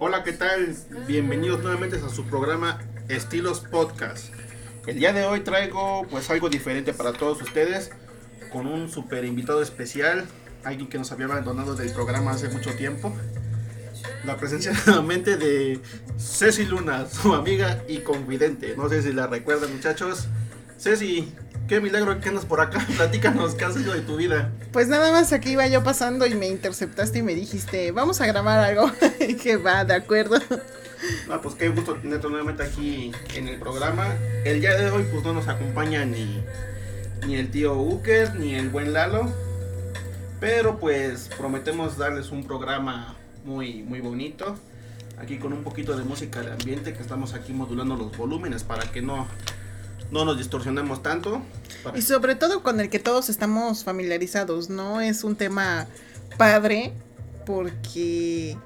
Hola, ¿qué tal? Bienvenidos nuevamente a su programa Estilos Podcast. El día de hoy traigo pues algo diferente para todos ustedes con un super invitado especial, alguien que nos había abandonado del programa hace mucho tiempo. La presencia nuevamente de Ceci Luna, su amiga y confidente. No sé si la recuerdan muchachos. Ceci, qué milagro que andas por acá. Platícanos qué has hecho de tu vida. Pues nada más aquí iba yo pasando y me interceptaste y me dijiste, vamos a grabar algo. que va, de acuerdo. Ah, pues qué gusto tenerte nuevamente aquí en el programa. El día de hoy pues no nos acompaña ni, ni el tío Uker ni el buen Lalo. Pero pues prometemos darles un programa muy, muy bonito. Aquí con un poquito de música de ambiente que estamos aquí modulando los volúmenes para que no, no nos distorsionemos tanto. Y sobre todo con el que todos estamos familiarizados, ¿no? Es un tema padre porque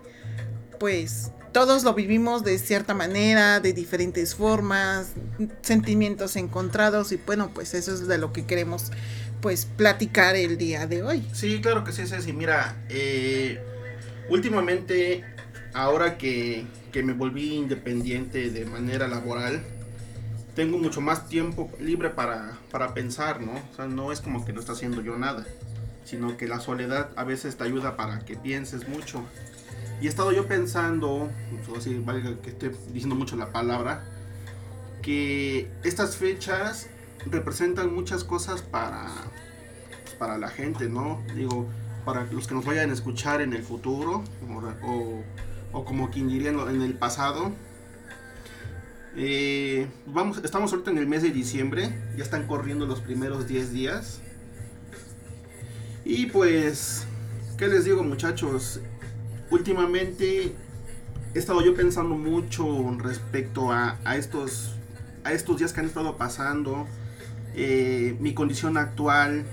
pues todos lo vivimos de cierta manera, de diferentes formas, sentimientos encontrados y bueno, pues eso es de lo que queremos pues platicar el día de hoy. Sí, claro que sí, Ceci. Mira, eh, últimamente, ahora que, que me volví independiente de manera laboral, tengo mucho más tiempo libre para, para pensar, ¿no? O sea, no es como que no está haciendo yo nada, sino que la soledad a veces te ayuda para que pienses mucho. Y he estado yo pensando, así valga que esté diciendo mucho la palabra, que estas fechas representan muchas cosas para, para la gente, ¿no? Digo, para los que nos vayan a escuchar en el futuro, o, o como quien diría en el pasado, eh, vamos, estamos ahorita en el mes de diciembre, ya están corriendo los primeros 10 días. Y pues, ¿qué les digo muchachos? Últimamente he estado yo pensando mucho respecto a, estos, a estos días que han estado pasando, eh, mi condición actual,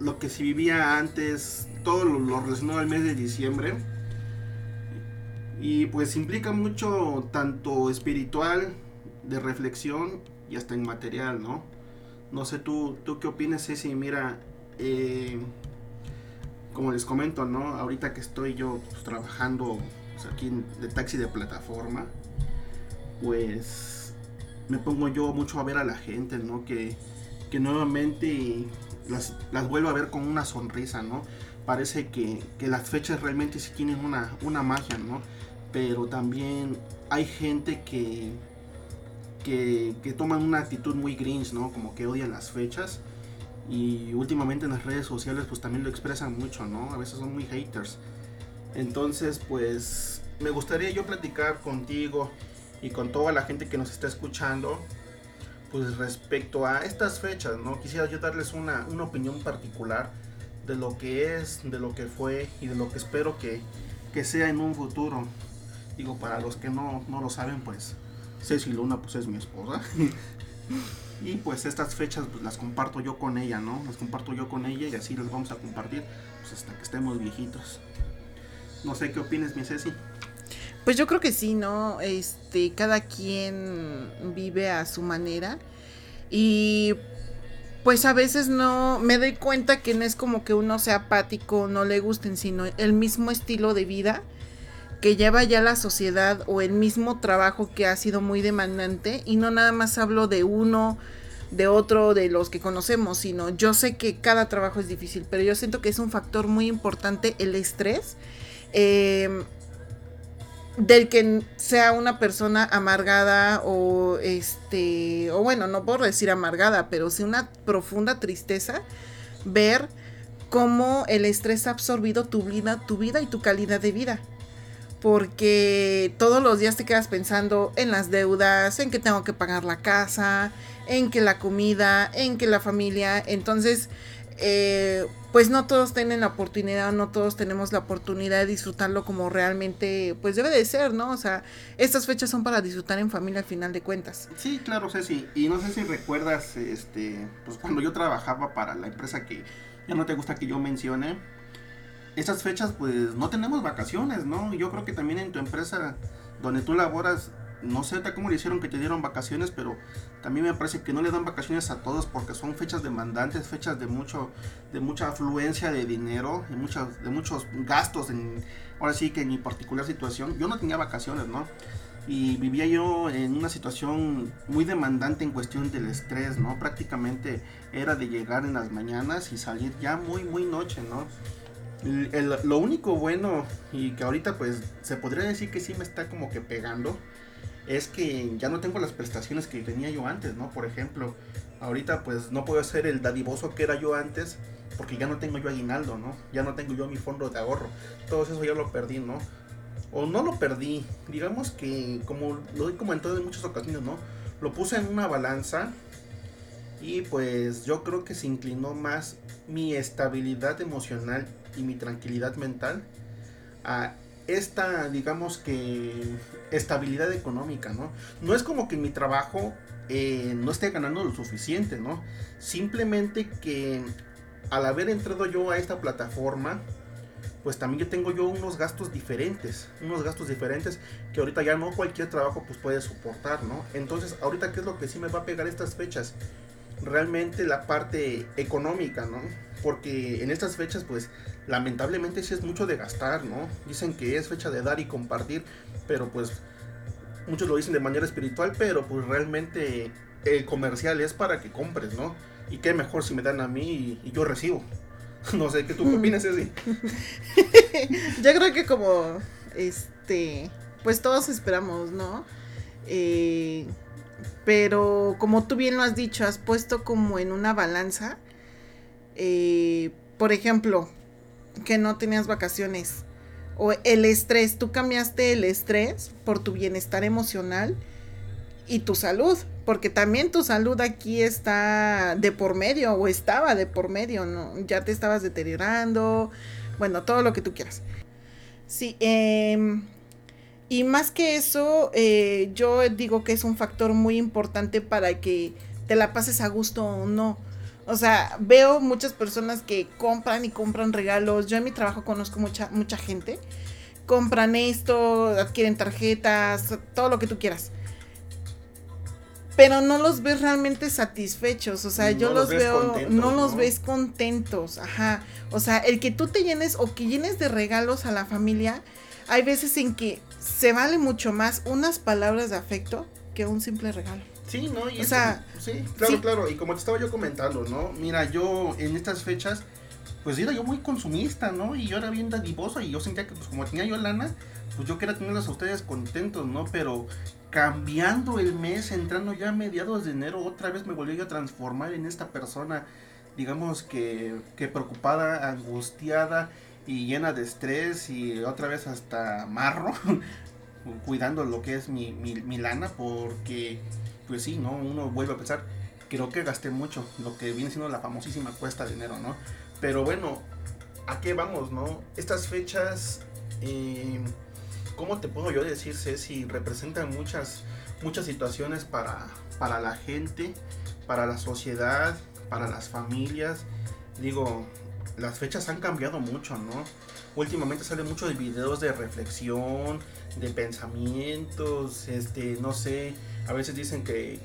lo que se vivía antes, todo lo relacionado al mes de diciembre y pues implica mucho tanto espiritual, de reflexión y hasta inmaterial, ¿no? No sé tú, tú qué opinas, Ceci. Mira, eh, como les comento, ¿no? Ahorita que estoy yo pues, trabajando pues, aquí en, de taxi de plataforma, pues me pongo yo mucho a ver a la gente, ¿no? Que, que nuevamente las, las vuelvo a ver con una sonrisa, ¿no? Parece que, que las fechas realmente sí tienen una, una magia, ¿no? Pero también hay gente que, que, que toman una actitud muy grinch, ¿no? Como que odian las fechas. Y últimamente en las redes sociales pues también lo expresan mucho, ¿no? A veces son muy haters. Entonces pues me gustaría yo platicar contigo y con toda la gente que nos está escuchando pues respecto a estas fechas, ¿no? Quisiera yo darles una, una opinión particular de lo que es, de lo que fue y de lo que espero que, que sea en un futuro. Digo, para los que no, lo saben, pues Ceci Luna pues es mi esposa. y pues estas fechas pues las comparto yo con ella, ¿no? Las comparto yo con ella y así las vamos a compartir pues hasta que estemos viejitos. No sé qué opinas, mi Ceci. Pues yo creo que sí, ¿no? Este, cada quien vive a su manera y pues a veces no me doy cuenta que no es como que uno sea apático, no le gusten, sino el mismo estilo de vida que lleva ya la sociedad o el mismo trabajo que ha sido muy demandante y no nada más hablo de uno, de otro, de los que conocemos, sino yo sé que cada trabajo es difícil, pero yo siento que es un factor muy importante el estrés. Em, del que sea una persona amargada o este o bueno no puedo decir amargada pero sí una profunda tristeza ver cómo el estrés ha absorbido tu vida tu vida y tu calidad de vida porque todos los días te quedas pensando en las deudas, en que tengo que pagar la casa, en que la comida, en que la familia, entonces eh, pues no todos tienen la oportunidad, no todos tenemos la oportunidad de disfrutarlo como realmente pues debe de ser, ¿no? O sea, estas fechas son para disfrutar en familia al final de cuentas. Sí, claro, Ceci, y no sé si recuerdas, este, pues cuando yo trabajaba para la empresa que ya no te gusta que yo mencione, estas fechas pues no tenemos vacaciones, ¿no? Yo creo que también en tu empresa donde tú laboras no sé cómo le hicieron que te dieron vacaciones, pero también me parece que no le dan vacaciones a todos porque son fechas demandantes, fechas de mucho, de mucha afluencia de dinero, de muchos, de muchos gastos. En, ahora sí que en mi particular situación, yo no tenía vacaciones, ¿no? Y vivía yo en una situación muy demandante en cuestión del estrés, ¿no? Prácticamente era de llegar en las mañanas y salir ya muy, muy noche, ¿no? Lo único bueno y que ahorita pues se podría decir que sí me está como que pegando es que ya no tengo las prestaciones que tenía yo antes, ¿no? Por ejemplo, ahorita pues no puedo ser el dadivoso que era yo antes porque ya no tengo yo aguinaldo, ¿no? Ya no tengo yo mi fondo de ahorro. Todo eso ya lo perdí, ¿no? O no lo perdí, digamos que como lo he comentado en muchas ocasiones, ¿no? Lo puse en una balanza y pues yo creo que se inclinó más mi estabilidad emocional y mi tranquilidad mental a esta, digamos que, estabilidad económica, ¿no? No es como que mi trabajo eh, no esté ganando lo suficiente, ¿no? Simplemente que al haber entrado yo a esta plataforma, pues también yo tengo yo unos gastos diferentes, unos gastos diferentes que ahorita ya no cualquier trabajo pues puede soportar, ¿no? Entonces, ahorita qué es lo que sí me va a pegar estas fechas? Realmente la parte económica, ¿no? Porque en estas fechas pues lamentablemente sí es mucho de gastar, ¿no? Dicen que es fecha de dar y compartir, pero pues muchos lo dicen de manera espiritual, pero pues realmente el comercial es para que compres, ¿no? Y qué mejor si me dan a mí y, yo recibo. No sé, ¿qué tú opinas, Ceci? yo creo que como, este, pues todos esperamos, ¿no? Eh, pero como tú bien lo has dicho, has puesto como en una balanza, eh, por ejemplo, que no tenías vacaciones. O el estrés, tú cambiaste el estrés por tu bienestar emocional y tu salud, porque también tu salud aquí está de por medio o estaba de por medio, ¿no? Ya te estabas deteriorando, bueno, todo lo que tú quieras. Sí, em, y más que eso, eh, yo digo que es un factor muy importante para que te la pases a gusto o no. O sea, veo muchas personas que compran y compran regalos. Yo en mi trabajo conozco mucha, mucha gente. Compran esto, adquieren tarjetas, todo lo que tú quieras. Pero no los ves realmente satisfechos. O sea, yo los, veo, no, los ves contentos. Ajá. O sea, el que tú te llenes o que llenes de regalos a la familia, hay veces en que se vale mucho más unas palabras de afecto que un simple regalo. Sí, ¿no? Y o sea, sí, claro, claro. Y como te estaba yo comentando, ¿no? Mira, yo en estas fechas, pues era yo muy consumista, ¿no? Y yo era bien dadivoso y yo sentía que, pues como tenía yo lana, pues yo quería tenerlos a ustedes contentos, ¿no? Pero cambiando el mes, entrando ya a mediados de enero, otra vez me volví a transformar en esta persona, digamos que, que preocupada, angustiada y llena de estrés y otra vez hasta marro, cuidando lo que es mi, mi, mi lana, porque pues sí, ¿no? Uno vuelve a pensar, creo que gasté mucho, lo que viene siendo la famosísima cuesta de dinero, ¿no? Pero bueno, ¿a qué vamos, no? Estas fechas, eh, ¿cómo te puedo yo decir, Ceci? Representan muchas, muchas situaciones para, para la gente, para la sociedad, para las familias. Digo, las fechas han cambiado mucho, ¿no? Últimamente salen muchos videos de reflexión, de pensamientos, este, no sé, a veces dicen que,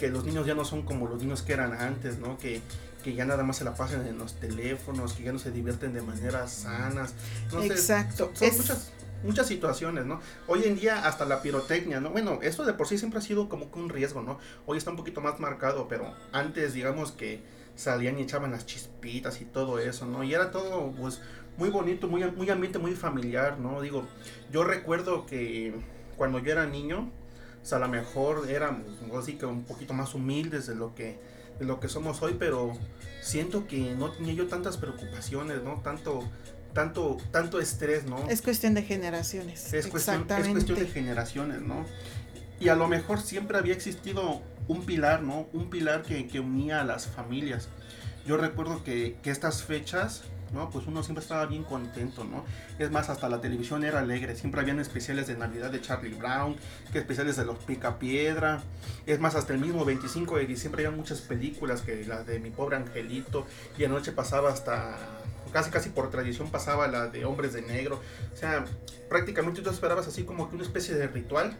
los niños ya no son como los niños que eran antes, ¿no? Que, que ya nada más se la pasan en los teléfonos, que ya no se divierten de maneras sanas. Exacto. son, muchas, muchas situaciones, ¿no? Hoy en día hasta la pirotecnia, ¿no? Bueno, esto de por sí siempre ha sido como que un riesgo, ¿no? Hoy está un poquito más marcado, pero antes digamos que salían y echaban las chispitas y todo eso, ¿no? Y era todo, pues, muy bonito, muy, muy ambiente, muy familiar, ¿no? Digo, yo recuerdo que cuando yo era niño, o sea, a lo mejor éramos así que un poquito más humildes de lo que de lo que somos hoy, pero siento que no tenía yo tantas preocupaciones, ¿no? Tanto tanto tanto estrés, ¿no? Es cuestión de generaciones. Es cuestión, es cuestión de generaciones, ¿no? Y a lo mejor siempre había existido un pilar, ¿no? Un pilar que, que unía a las familias. Yo recuerdo que, que estas fechas ¿no? Pues uno siempre estaba bien contento, ¿no? Es más, hasta la televisión era alegre, siempre habían especiales de Navidad de Charlie Brown, que especiales de los Pica Piedra, es más, hasta el mismo 25 de diciembre había muchas películas, que las de Mi Pobre Angelito, y anoche pasaba hasta casi casi por tradición pasaba la de hombres de negro. O sea, prácticamente tú esperabas así como que una especie de ritual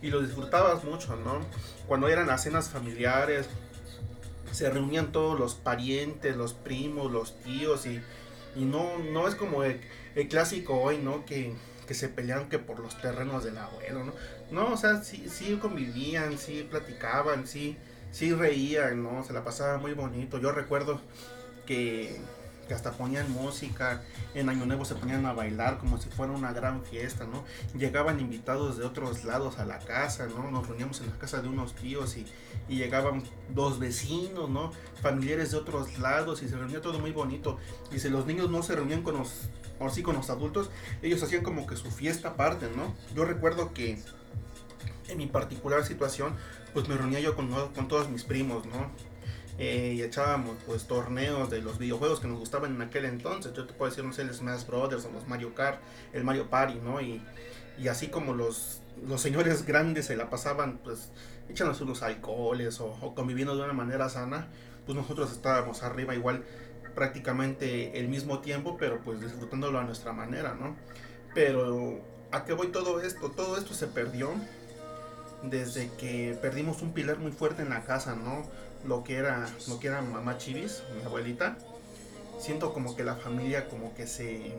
y lo disfrutabas mucho, ¿no? Cuando eran las cenas familiares, se reunían todos los parientes, los primos, los tíos y, y no, no es como el, clásico hoy, ¿no? Que, que, se pelean que por los terrenos del abuelo, ¿no? No, o sea, sí, sí convivían, sí platicaban, sí, sí reían, ¿no? Se la pasaba muy bonito. Yo recuerdo que que hasta ponían música, en Año Nuevo se ponían a bailar como si fuera una gran fiesta, ¿no? Llegaban invitados de otros lados a la casa, ¿no? Nos reuníamos en la casa de unos tíos y, llegaban dos vecinos, ¿no? Familiares de otros lados y se reunía todo muy bonito. Y si los niños no se reunían con los, o sí con los adultos, ellos hacían como que su fiesta aparte, ¿no? Yo recuerdo que en mi particular situación, pues me reunía yo con, con todos mis primos, ¿no? Eh, y echábamos pues torneos de los videojuegos que nos gustaban en aquel entonces. Yo te puedo decir, no sé, el Smash Brothers o los Mario Kart, el Mario Party, ¿no? Y, y así como los, los señores grandes se la pasaban pues echándose unos alcoholes o, conviviendo de una manera sana, pues nosotros estábamos arriba igual prácticamente el mismo tiempo, pero pues disfrutándolo a nuestra manera, ¿no? Pero a qué voy todo esto? Todo esto se perdió desde que perdimos un pilar muy fuerte en la casa, ¿no? Lo que era lo que era mamá Chivis, mi abuelita, siento como que la familia como que se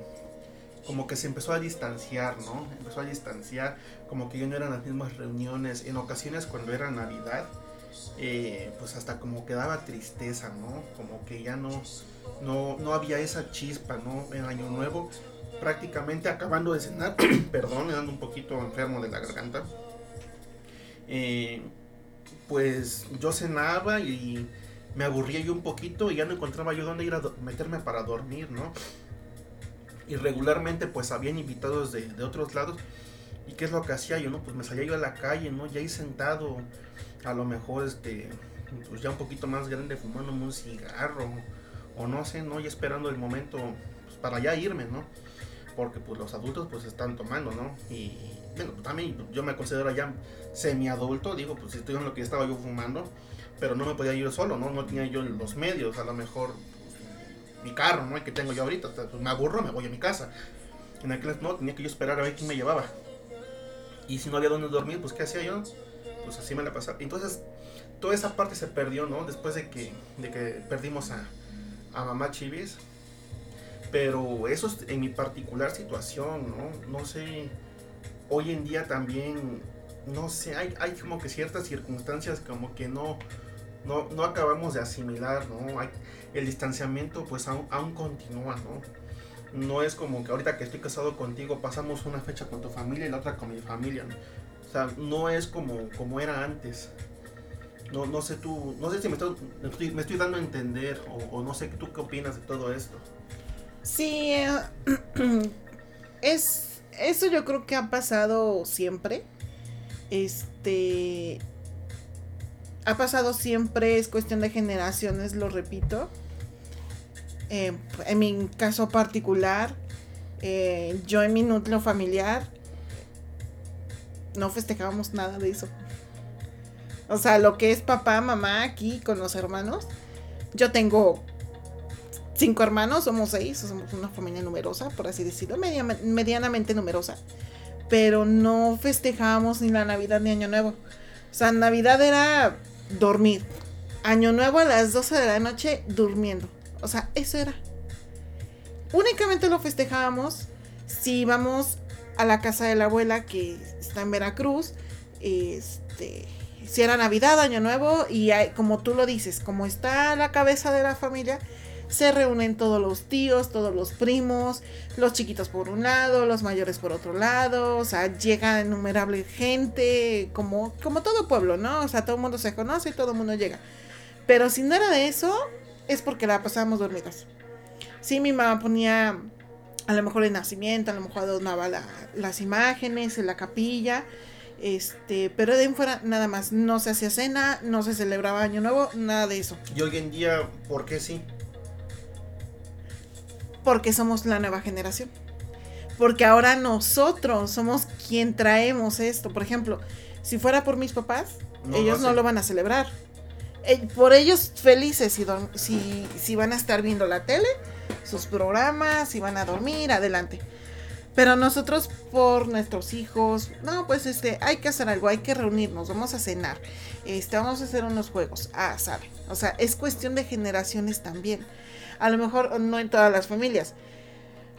como que se empezó a distanciar, ¿no? Empezó a distanciar, como que ya no eran las mismas reuniones. En ocasiones cuando era Navidad, eh, pues hasta como que daba tristeza, ¿no? Como que ya no, no, no había esa chispa, ¿no? En Año Nuevo, prácticamente acabando de cenar, perdón, me dando un poquito enfermo de la garganta. Eh, pues yo cenaba y me aburría yo un poquito y ya no encontraba yo dónde ir a meterme para dormir, ¿no? Y regularmente pues habían invitados de, otros lados. ¿Y qué es lo que hacía yo, no? Pues me salía yo a la calle, ¿no? Ya ahí sentado, a lo mejor este, pues ya un poquito más grande fumando un cigarro o no sé, ¿no? Y esperando el momento pues, para ya irme, ¿no? Porque pues los adultos pues están tomando, ¿no? Y bueno, también yo me considero ya semi-adulto, digo, pues estoy en lo que estaba yo fumando, pero no me podía ir solo, ¿no? No tenía yo los medios, a lo mejor mi carro, ¿no? El que tengo yo ahorita, pues me aburro, me voy a mi casa. En aquel no, tenía que yo esperar a ver quién me llevaba. Y si no había dónde dormir, pues ¿qué hacía yo? Pues así me la pasaba. Entonces, toda esa parte se perdió, ¿no? Después de que, de que perdimos a, a mamá Chivis. Pero eso es en mi particular situación, ¿no? No sé hoy en día también, no sé, hay, hay como que ciertas circunstancias como que no, no, no acabamos de asimilar, ¿no? Hay, el distanciamiento pues aún, continúa, ¿no? No es como que ahorita que estoy casado contigo pasamos una fecha con tu familia y la otra con mi familia, ¿no? O sea, no es como, como era antes. No, no sé tú, no sé si me estoy, me estoy dando a entender o, o, no sé tú qué opinas de todo esto. Sí, eh, es eso yo creo que ha pasado siempre. Este. Ha pasado siempre, es cuestión de generaciones, lo repito. Eh, en mi caso particular, eh, yo en mi núcleo familiar no festejábamos nada de eso. O sea, lo que es papá, mamá aquí con los hermanos. Yo tengo cinco hermanos, somos seis, somos una familia numerosa, por así decirlo, medianamente numerosa. Pero no festejábamos ni la Navidad ni Año Nuevo. O sea, Navidad era dormir. Año Nuevo a las 12 de la noche durmiendo. O sea, eso era. Únicamente lo festejábamos si íbamos a la casa de la abuela que está en Veracruz. Este, si era Navidad, Año Nuevo y como tú lo dices, como está la cabeza de la familia, se reúnen todos los tíos, todos los primos, los chiquitos por un lado, los mayores por otro lado, o sea, llega innumerable gente, como, como todo pueblo, ¿no? O sea, todo el mundo se conoce y todo el mundo llega. Pero si no era de eso, es porque la pasábamos dormidas. Sí, mi mamá ponía a lo mejor el nacimiento, a lo mejor adornaba las imágenes en la capilla, este, pero de en fuera nada más, no se hacía cena, no se celebraba Año Nuevo, nada de eso. Y hoy en día, ¿por qué sí? Porque somos la nueva generación. Porque ahora nosotros somos quien traemos esto. Por ejemplo, si fuera por mis papás, ellos no, lo van a celebrar. Eh, por ellos felices si, si, si, van a estar viendo la tele sus programas y van a dormir, adelante. Pero nosotros por nuestros hijos, no, pues este, hay que hacer algo, hay que reunirnos, vamos a cenar, este, vamos a hacer unos juegos. Ah, sabe. O sea, es cuestión de generaciones también. A lo mejor no en todas las familias.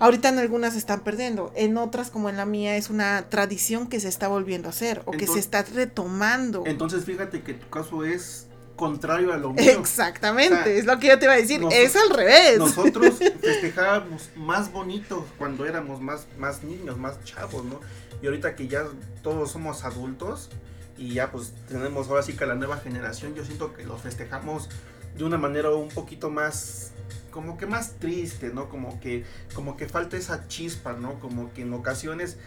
Ahorita en algunas se están perdiendo, en otras como en la mía es una tradición que se está volviendo a hacer o que se está retomando. Entonces fíjate que tu caso es contrario a lo mío. Exactamente, es lo que yo te iba a decir, es al revés. Nosotros festejábamos más bonito cuando éramos más, más niños, más chavos, ¿no? Y ahorita que ya todos somos adultos y ya pues tenemos ahora sí que la nueva generación, yo siento que los festejamos de una manera un poquito más como que más triste, ¿no? Como que como que falta esa chispa, ¿no? Como que en ocasiones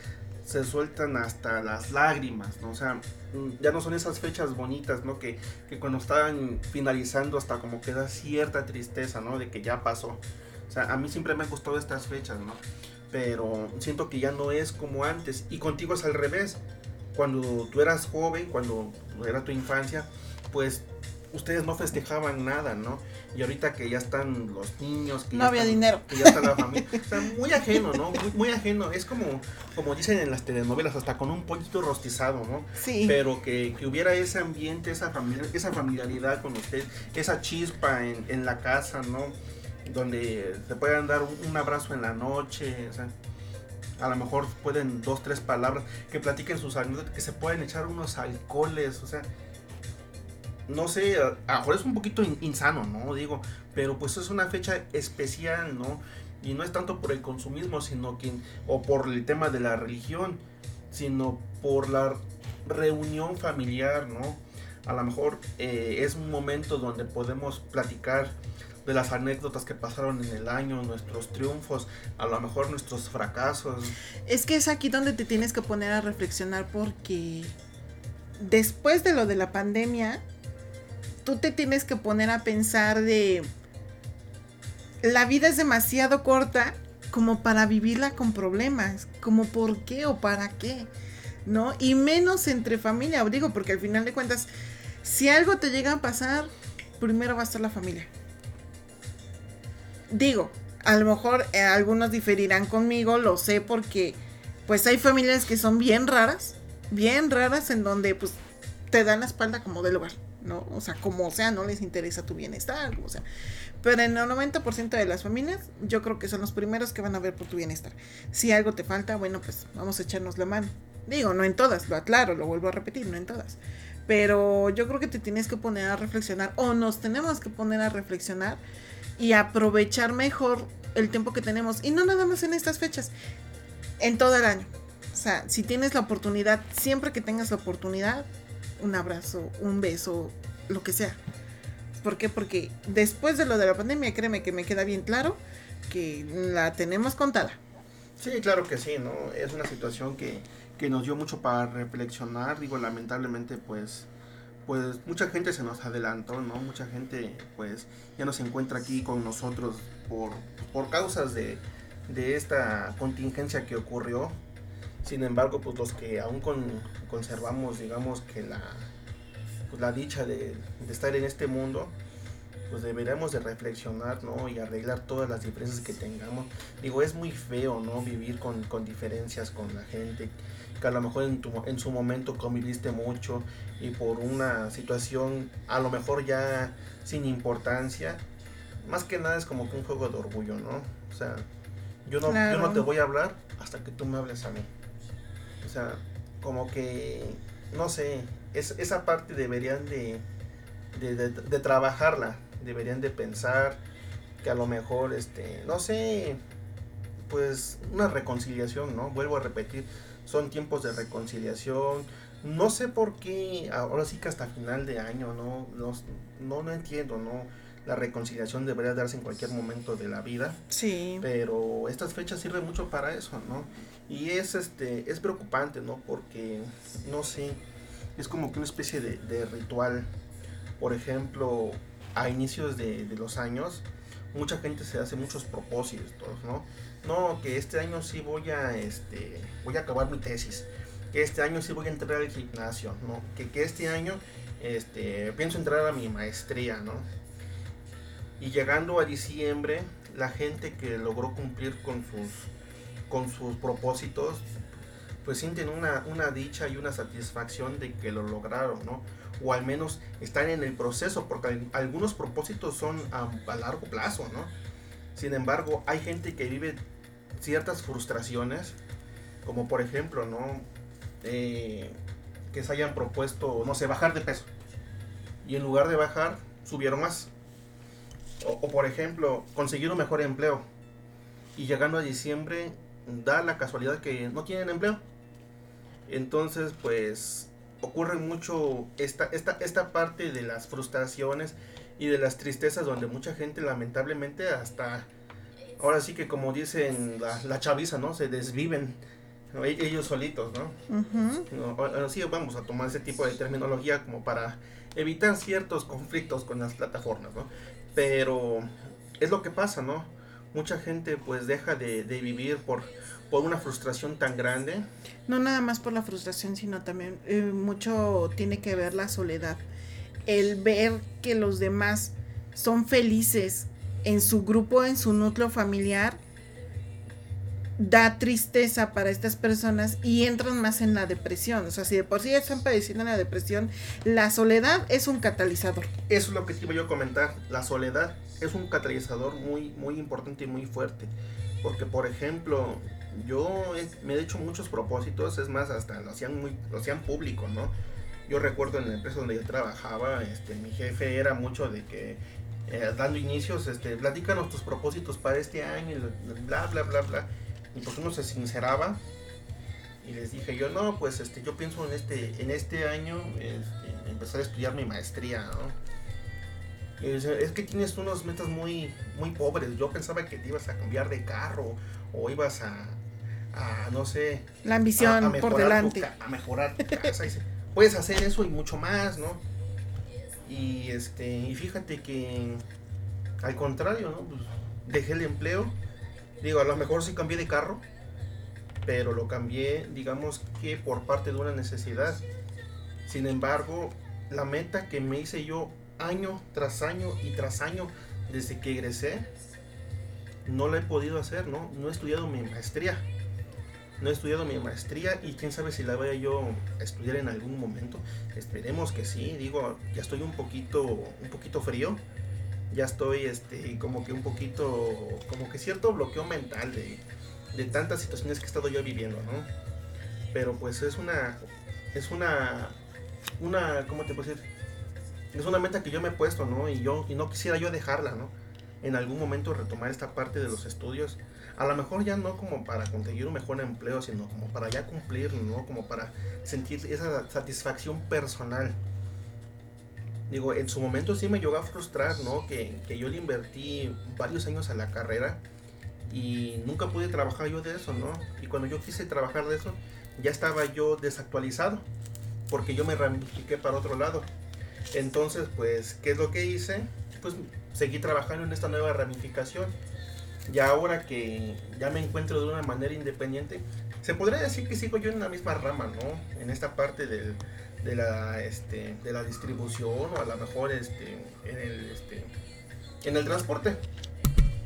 se sueltan hasta las lágrimas, ¿no? O sea, mm, ya no son esas fechas bonitas, ¿no? Que, que cuando estaban finalizando hasta como que da cierta tristeza, ¿no? De que ya pasó. O sea, a mí siempre me han gustado estas fechas, ¿no? Pero siento que ya no es como antes. Y contigo es al revés. Cuando tú eras joven, cuando era tu infancia, pues ustedes no festejaban nada, ¿no? Y ahorita que ya están los niños, que no había dinero, que ya está la familia, o sea, muy ajeno, ¿no? Muy, ajeno, es como, como dicen en las telenovelas, hasta con un poquito rostizado, ¿no? Sí. Pero que, que hubiera ese ambiente, esa familia, esa familiaridad con usted, esa chispa en, en la casa, ¿no? Donde se puedan dar un, un abrazo en la noche, o sea, a lo mejor pueden dos, tres palabras, que platiquen sus anécdotas, que se pueden echar unos alcoholes, o sea, no sé, a, lo mejor es un poquito insano, ¿no? Digo, pero pues es una fecha especial, ¿no? Y no es tanto por el consumismo, sino que, o por el tema de la religión, sino por la reunión familiar, ¿no? A lo mejor eh, es un momento donde podemos platicar de las anécdotas que pasaron en el año, nuestros triunfos, a lo mejor nuestros fracasos. Es que es aquí donde te tienes que poner a reflexionar porque después de lo de la pandemia, tú te tienes que poner a pensar de la vida es demasiado corta como para vivirla con problemas, como por qué o para qué, ¿no? Y menos entre familia, digo, porque al final de cuentas, si algo te llega a pasar, primero va a estar la familia. Digo, a lo mejor eh, algunos diferirán conmigo, lo sé porque pues hay familias que son bien raras, bien raras en donde pues te dan la espalda como del lugar. ¿No? O sea, como sea, no les interesa tu bienestar, o sea. Pero en el 90% de las familias, yo creo que son los primeros que van a ver por tu bienestar. Si algo te falta, bueno, pues vamos a echarnos la mano. Digo, no en todas, lo aclaro, lo vuelvo a repetir, no en todas. Pero yo creo que te tienes que poner a reflexionar, o nos tenemos que poner a reflexionar y aprovechar mejor el tiempo que tenemos. Y no nada más en estas fechas, en todo el año. O sea, si tienes la oportunidad, siempre que tengas la oportunidad, un abrazo, un beso, lo que sea. ¿Por qué? Porque después de lo de la pandemia, créeme que me queda bien claro que la tenemos contada. Sí, claro que sí, ¿no? Es una situación que, que nos dio mucho para reflexionar. Digo, lamentablemente, pues, pues mucha gente se nos adelantó, ¿no? Mucha gente, pues, ya no se encuentra aquí con nosotros por, por causas de, de esta contingencia que ocurrió. Sin embargo, pues los que aún conservamos, digamos que la, pues, la dicha de, estar en este mundo, pues deberíamos de reflexionar, ¿no? Y arreglar todas las diferencias que tengamos. Digo, es muy feo, ¿no? Vivir con, diferencias con la gente, que a lo mejor en, tu, en su momento conviviste mucho y por una situación a lo mejor ya sin importancia, más que nada es como que un juego de orgullo, ¿no? O sea, yo no, yo no te voy a hablar hasta que tú me hables a mí. O sea, como que, no sé, es, esa parte deberían de, de, trabajarla, deberían de pensar que a lo mejor, este, no sé, pues una reconciliación, ¿no? Vuelvo a repetir, son tiempos de reconciliación. No sé por qué, ahora sí que hasta final de año, ¿no? No, no, no entiendo, ¿no? La reconciliación debería darse en cualquier momento de la vida. Sí. Pero estas fechas sirven mucho para eso, ¿no? Y es, este, es preocupante, ¿no? Porque, no sé, es como que una especie de, ritual. Por ejemplo, a inicios de, los años, mucha gente se hace muchos propósitos, ¿no? No, que este año sí voy a, este, voy a acabar mi tesis. Que este año sí voy a entrar al gimnasio, ¿no? Que, que este año, este, pienso entrar a mi maestría, ¿no? Y llegando a diciembre, la gente que logró cumplir con sus, con sus propósitos, pues sienten una, una dicha y una satisfacción de que lo lograron, ¿no? O al menos están en el proceso, porque algunos propósitos son a, largo plazo, ¿no? Sin embargo, hay gente que vive ciertas frustraciones, como por ejemplo, ¿no? Eh, que se hayan propuesto, no sé, bajar de peso. Y en lugar de bajar, subieron más. O, por ejemplo, conseguir un mejor empleo. Y llegando a diciembre, da la casualidad que no tienen empleo. Entonces, pues, ocurre mucho esta, esta, esta parte de las frustraciones y de las tristezas donde mucha gente lamentablemente hasta, ahora sí que como dicen la, la chaviza, ¿no? Se desviven e-, ellos solitos, ¿no? Así vamos a tomar ese tipo de terminología como para evitar ciertos conflictos con las plataformas, ¿no? Pero es lo que pasa, ¿no? Mucha gente pues deja de, vivir por, por una frustración tan grande. No nada más por la frustración, sino también eh, mucho tiene que ver la soledad. El ver que los demás son felices en su grupo, en su núcleo familiar, da tristeza para estas personas y entran más en la depresión. O sea, si de por sí están padeciendo la depresión, la soledad es un catalizador. Eso es lo que iba yo a comentar. La soledad es un catalizador muy, muy importante y muy fuerte. Porque, por ejemplo, yo me he hecho muchos propósitos, es más, hasta lo hacían, muy, lo hacían público, ¿no? Yo recuerdo en la empresa donde yo trabajaba, este, mi jefe era mucho de que eh, dando inicios, este, platícanos tus propósitos para este año, bla, bla, bla, bla y pues uno se sinceraba y les dije yo, no, pues este, yo pienso en este, en este año este, empezar a estudiar mi maestría, ¿no? Y dice, es que tienes unos metas muy, muy pobres. Yo pensaba que te ibas a cambiar de carro o ibas a, a no sé. La ambición por delante. a mejorar tu casa. puedes hacer eso y mucho más, ¿no? Y este, y fíjate que al contrario, ¿no? Pues, dejé el empleo Digo, a lo mejor sí cambié de carro, pero lo cambié, digamos que por parte de una necesidad. Sin embargo, la meta que me hice yo año tras año y tras año desde que egresé, no la he podido hacer, ¿no? No he estudiado mi maestría. No he estudiado mi maestría y quién sabe si la voy a yo a estudiar en algún momento. Esperemos que sí. Digo, ya estoy un poquito, un poquito frío ya estoy este, como que un poquito, como que cierto bloqueo mental de, de tantas situaciones que he estado yo viviendo, ¿no? Pero pues es una, es una, una, ¿cómo te puedo decir? Es una meta que yo me he puesto, ¿no? Y yo, y no quisiera yo dejarla, ¿no? En algún momento retomar esta parte de los estudios. A lo mejor ya no como para conseguir un mejor empleo, sino como para ya cumplir, ¿no? Como para sentir esa satisfacción personal digo, en su momento sí me llegó a frustrar, ¿no? Que, yo le invertí varios años a la carrera y nunca pude trabajar yo de eso, ¿no? Y cuando yo quise trabajar de eso, ya estaba yo desactualizado, porque yo me ramifiqué para otro lado. Entonces, pues, ¿qué es lo que hice? Pues seguí trabajando en esta nueva ramificación. Y ahora que ya me encuentro de una manera independiente, se podría decir que sigo yo en la misma rama, ¿no? En esta parte del, de la, este, de la distribución o a lo mejor este, en, el, este, en el transporte.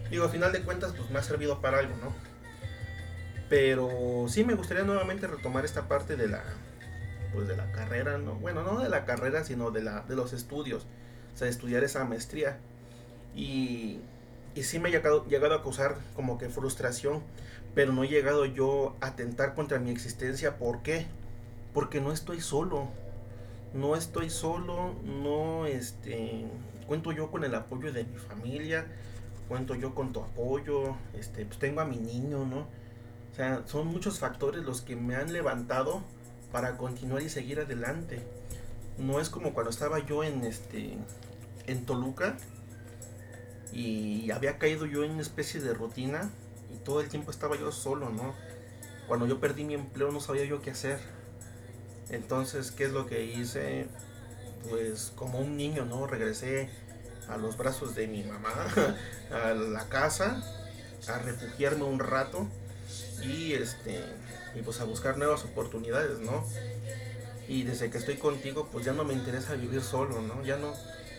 Digo, a final de cuentas, pues me ha servido para algo, ¿no? Pero sí me gustaría nuevamente retomar esta parte de la, pues de la carrera, ¿no? Bueno, no de la carrera, sino de, la, de los estudios. O sea, estudiar esa maestría. Y, y sí me ha llegado, llegado a causar como que frustración, pero no he llegado yo a atentar contra mi existencia. ¿Por qué? Porque no estoy solo no estoy solo, no este cuento yo con el apoyo de mi familia, cuento yo con tu apoyo, este pues tengo a mi niño, ¿no? O sea, son muchos factores los que me han levantado para continuar y seguir adelante. No es como cuando estaba yo en este en Toluca y había caído yo en una especie de rutina y todo el tiempo estaba yo solo, ¿no? Cuando yo perdí mi empleo no sabía yo qué hacer entonces, ¿qué es lo que hice? Pues como un niño, ¿no? Regresé a los brazos de mi mamá, a la casa, a refugiarme un rato y este y pues a buscar nuevas oportunidades, ¿no? Y desde que estoy contigo, pues ya no me interesa vivir solo, ¿no? Ya no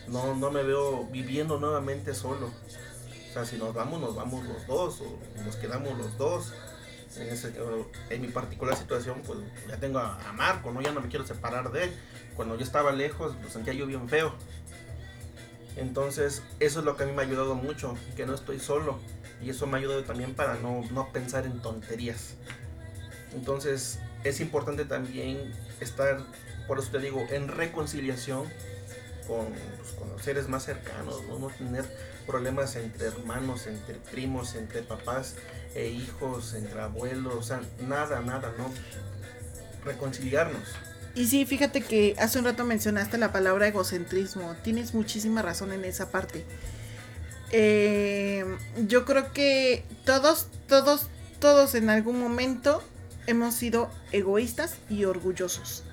no no me veo viviendo nuevamente solo. O sea, si nos vamos, nos vamos los dos o nos quedamos los dos. En, ese, en mi particular situación, pues ya tengo a, Marco, ¿no? Ya no me quiero separar de él. Cuando yo estaba lejos, lo sentía yo bien feo. Entonces, eso es lo que a mí me ha ayudado mucho, que no estoy solo. Y eso me ha ayudado también para no, no pensar en tonterías. Entonces, es importante también estar, por eso te digo, en reconciliación con, pues, con los seres más cercanos, ¿no? no tener problemas entre hermanos, entre primos, entre papás e hijos, entre abuelos, o sea, nada, nada, ¿no? Reconciliarnos. Y sí, fíjate que hace un rato mencionaste la palabra egocentrismo. Tienes muchísima razón en esa parte. Eh, yo creo que todos, todos, todos en algún momento hemos sido egoístas y orgullosos.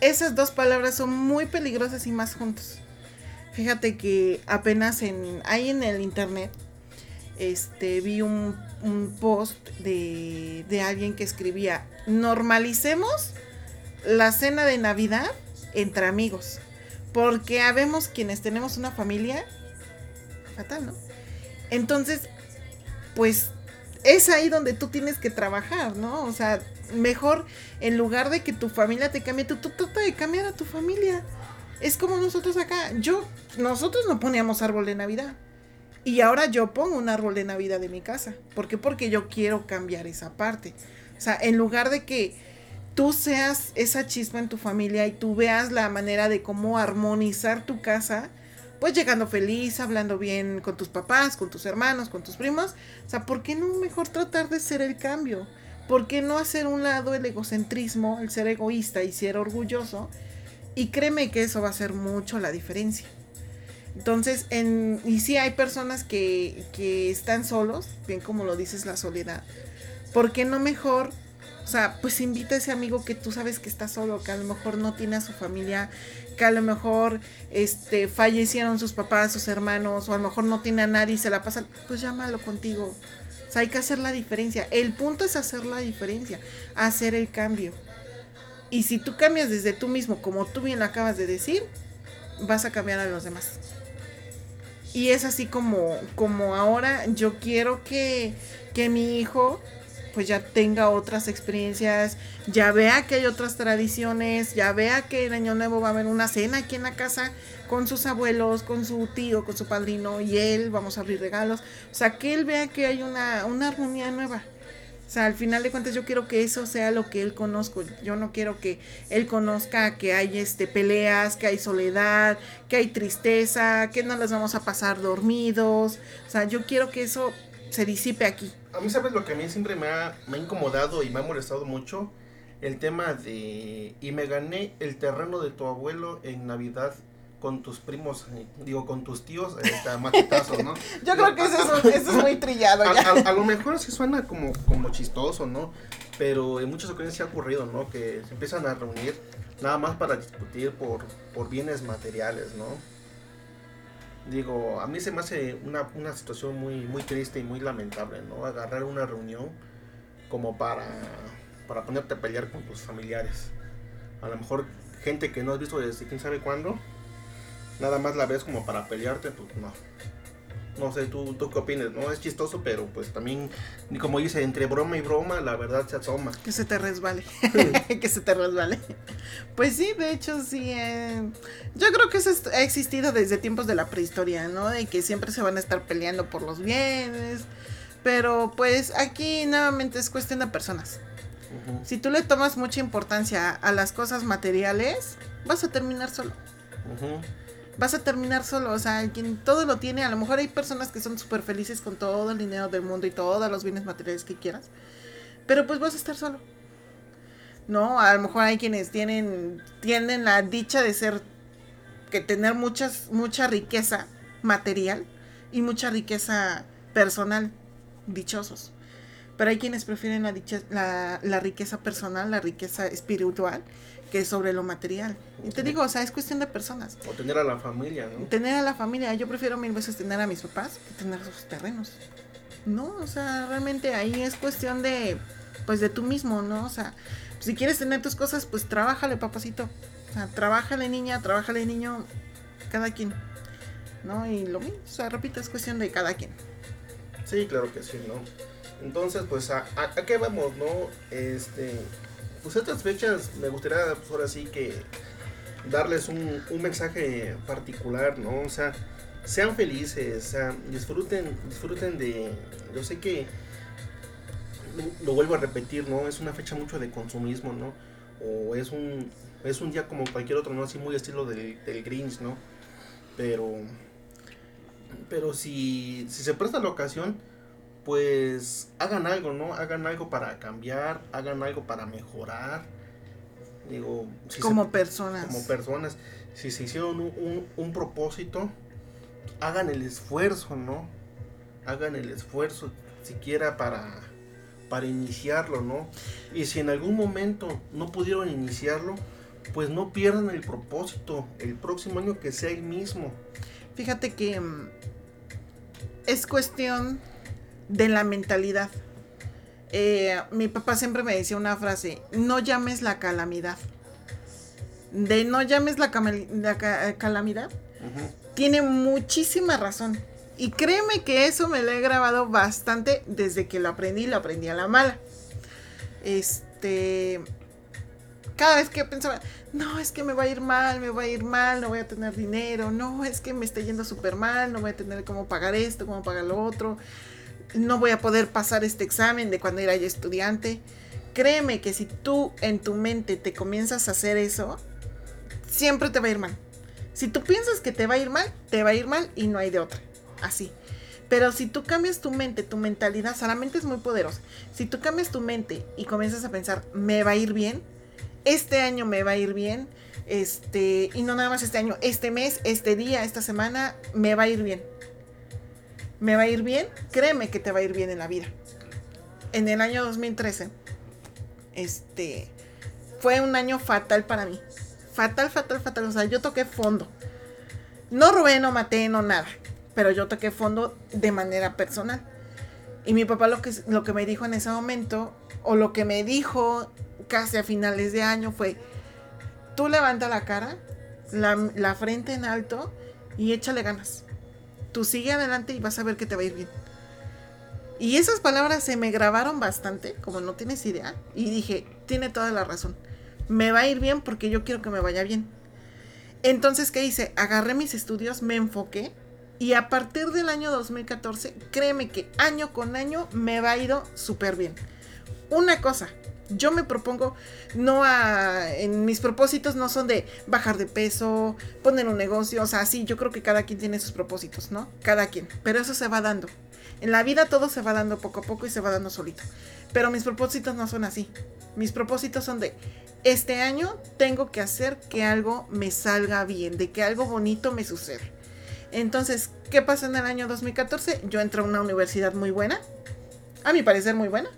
Esas dos palabras son muy peligrosas y más juntos. Fíjate que apenas en ahí en el internet este vi un, post de, de alguien que escribía normalicemos la cena de Navidad entre amigos. Porque habemos quienes tenemos una familia fatal, ¿no? Entonces, pues es ahí donde tú tienes que trabajar, ¿no? O sea, mejor en lugar de que tu familia te cambie, tú, tú trata de cambiar a tu familia. Es como nosotros acá. Yo, nosotros no poníamos árbol de Navidad. Y ahora yo pongo un árbol de Navidad de mi casa. ¿Por qué? Porque yo quiero cambiar esa parte. O sea, en lugar de que tú seas esa chispa en tu familia y tú veas la manera de cómo armonizar tu casa, pues llegando feliz, hablando bien con tus papás, con tus hermanos, con tus primos. O sea, ¿por qué no mejor tratar de ser el cambio? ¿Por qué no hacer un lado el egocentrismo, el ser egoísta y ser orgulloso? Y créeme que eso va a hacer mucho la diferencia. Entonces, en, y sí hay personas que, que están solos, bien como lo dices, la soledad. ¿Por qué no mejor o sea, pues invita a ese amigo que tú sabes que está solo, que a lo mejor no tiene a su familia, que a lo mejor este, fallecieron sus papás, sus hermanos, o a lo mejor no tiene a nadie y se la pasan, pues llámalo contigo. O sea, hay que hacer la diferencia. El punto es hacer la diferencia, hacer el cambio. Y si tú cambias desde tú mismo, como tú bien acabas de decir, vas a cambiar a los demás. Y es así como, como ahora yo quiero que, que mi hijo pues ya tenga otras experiencias, ya vea que hay otras tradiciones, ya vea que el año nuevo va a haber una cena aquí en la casa con sus abuelos, con su tío, con su padrino y él, vamos a abrir regalos, o sea, que él vea que hay una, una armonía nueva. O sea, al final de cuentas yo quiero que eso sea lo que él conozca. Yo no quiero que él conozca que hay este peleas, que hay soledad, que hay tristeza, que no las vamos a pasar dormidos. O sea, yo quiero que eso se disipe aquí. A mí, ¿sabes lo que a mí siempre me ha, me ha incomodado y me ha molestado mucho? El tema de... Y me gané el terreno de tu abuelo en Navidad con tus primos, eh, digo, con tus tíos, está maquetazo, ¿no? Yo creo que eso es, eso es muy trillado ya. A, lo mejor sí suena como, como chistoso, ¿no? Pero en muchas ocasiones se ha ocurrido, ¿no? Que se empiezan a reunir nada más para discutir por, por bienes materiales, ¿no? digo, a mí se me hace una, una situación muy, muy triste y muy lamentable, ¿no? Agarrar una reunión como para, para ponerte a pelear con tus familiares. A lo mejor gente que no has visto desde quién sabe cuándo, nada más la ves como para pelearte, pues no. No sé, ¿tú, tú qué opinas, ¿no? Es chistoso, pero pues también, como dice, entre broma y broma, la verdad se asoma. Que se te resbale. que se te resbale. Pues sí, de hecho, sí. Eh, yo creo que eso ha existido desde tiempos de la prehistoria, ¿no? De que siempre se van a estar peleando por los bienes. Pero pues aquí nuevamente es cuestión de personas. Si tú le tomas mucha importancia a las cosas materiales, vas a terminar solo vas a terminar solo. O sea, quien todo lo tiene, a lo mejor hay personas que son súper felices con todo el dinero del mundo y todos los bienes materiales que quieras. Pero pues vas a estar solo. No, a lo mejor hay quienes tienen, tienen la dicha de ser, que tener muchas, mucha riqueza material y mucha riqueza personal. Dichosos. Pero hay quienes prefieren la, dicha, la, la riqueza personal, la riqueza espiritual que sobre lo material. Y te digo, o sea, es cuestión de personas. O tener a la familia, ¿no? Tener a la familia. Yo prefiero mil veces tener a mis papás que tener sus terrenos. No, o sea, realmente ahí es cuestión de, pues de tú mismo, ¿no? O sea, si quieres tener tus cosas, pues trabájale, papacito. O sea, trabájale niña, trabájale niño, cada quien. ¿no? Y lo mismo, o sea, repito, es cuestión de cada quien. Sí, claro que sí, ¿no? Entonces, pues, ¿a, a, qué vamos, no? Este, pues estas fechas me gustaría, pues ahora sí que darles un, mensaje particular, ¿no? O sea, sean felices, o sea, disfruten, disfruten de, yo sé que, lo vuelvo a repetir, ¿no? Es una fecha mucho de consumismo, ¿no? O es un, es un día como cualquier otro, ¿no? Así muy estilo del, del Grinch, ¿no? Pero, pero si, si se presta la ocasión, pues hagan algo, ¿no? Hagan algo para cambiar, hagan algo para mejorar. Digo, como personas. Como personas. Si se hicieron un, un, propósito, hagan el esfuerzo, ¿no? Hagan el esfuerzo siquiera para, para iniciarlo, ¿no? Y si en algún momento no pudieron iniciarlo, pues no pierdan el propósito. El próximo año que sea el mismo. Fíjate que mm, es cuestión de la mentalidad. Eh, mi papá siempre me decía una frase, no llames la calamidad. De no llames la, calamidad, tiene muchísima razón. Y créeme que eso me lo he grabado bastante desde que lo aprendí, lo aprendí a la mala. Este, cada vez que pensaba, no, es que me va a ir mal, me va a ir mal, no voy a tener dinero, no, es que me está yendo súper mal, no voy a tener cómo pagar esto, cómo pagar lo otro no voy a poder pasar este examen de cuando era yo estudiante. Créeme que si tú en tu mente te comienzas a hacer eso, siempre te va a ir mal. Si tú piensas que te va a ir mal, te va a ir mal y no hay de otra. Así. Pero si tú cambias tu mente, tu mentalidad, o sea, la mente es muy poderosa. Si tú cambias tu mente y comienzas a pensar, me va a ir bien, este año me va a ir bien, este, y no nada más este año, este mes, este día, esta semana, me va a ir bien me va a ir bien, créeme que te va a ir bien en la vida. En el año 2013, este, fue un año fatal para mí. Fatal, fatal, fatal. O sea, yo toqué fondo. No robé, no maté, no nada. Pero yo toqué fondo de manera personal. Y mi papá lo que, lo que me dijo en ese momento, o lo que me dijo casi a finales de año fue, tú levanta la cara, la, la frente en alto y échale ganas tú sigue adelante y vas a ver que te va a ir bien. Y esas palabras se me grabaron bastante, como no tienes idea, y dije, tiene toda la razón. Me va a ir bien porque yo quiero que me vaya bien. Entonces, ¿qué hice? Agarré mis estudios, me enfoqué y a partir del año 2014, créeme que año con año me va a ir súper bien. Una cosa, yo me propongo, no a, en mis propósitos no son de bajar de peso, poner un negocio, o sea, sí, yo creo que cada quien tiene sus propósitos, ¿no? Cada quien, pero eso se va dando. En la vida todo se va dando poco a poco y se va dando solito. Pero mis propósitos no son así. Mis propósitos son de, este año tengo que hacer que algo me salga bien, de que algo bonito me suceda. Entonces, ¿qué pasa en el año 2014? Yo entro a una universidad muy buena, a mi parecer muy buena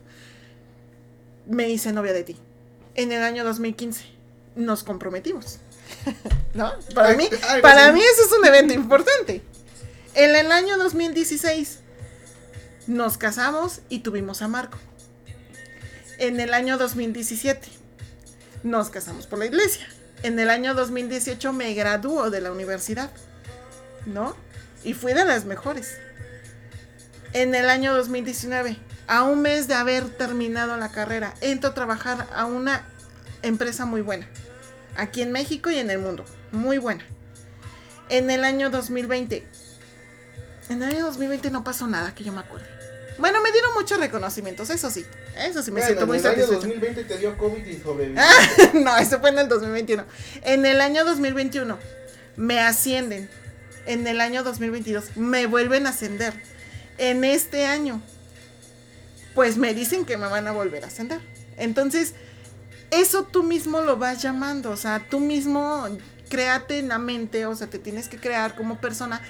me hice novia de ti. En el año 2015 nos comprometimos. ¿No? Para mí, para mí eso es un evento importante. En el año 2016 nos casamos y tuvimos a Marco. En el año 2017 nos casamos por la iglesia. En el año 2018 me graduó de la universidad. ¿No? Y fui de las mejores. En el año 2019 a un mes de haber terminado la carrera, entro a trabajar a una empresa muy buena, aquí en México y en el mundo, muy buena. En el año 2020, en el año 2020 no pasó nada que yo me acuerde. Bueno, me dieron muchos reconocimientos, eso sí. Eso sí me siento muy satisfecho. En el año 2020 te dio COVID y sobreviviste. no, eso fue en el 2021. En el año 2021 me ascienden. En el año 2022 me vuelven a ascender. En este año pues me dicen que me van a volver a ascender. Entonces, eso tú mismo lo vas llamando, o sea, tú mismo créate en la mente, o sea, te tienes que crear como persona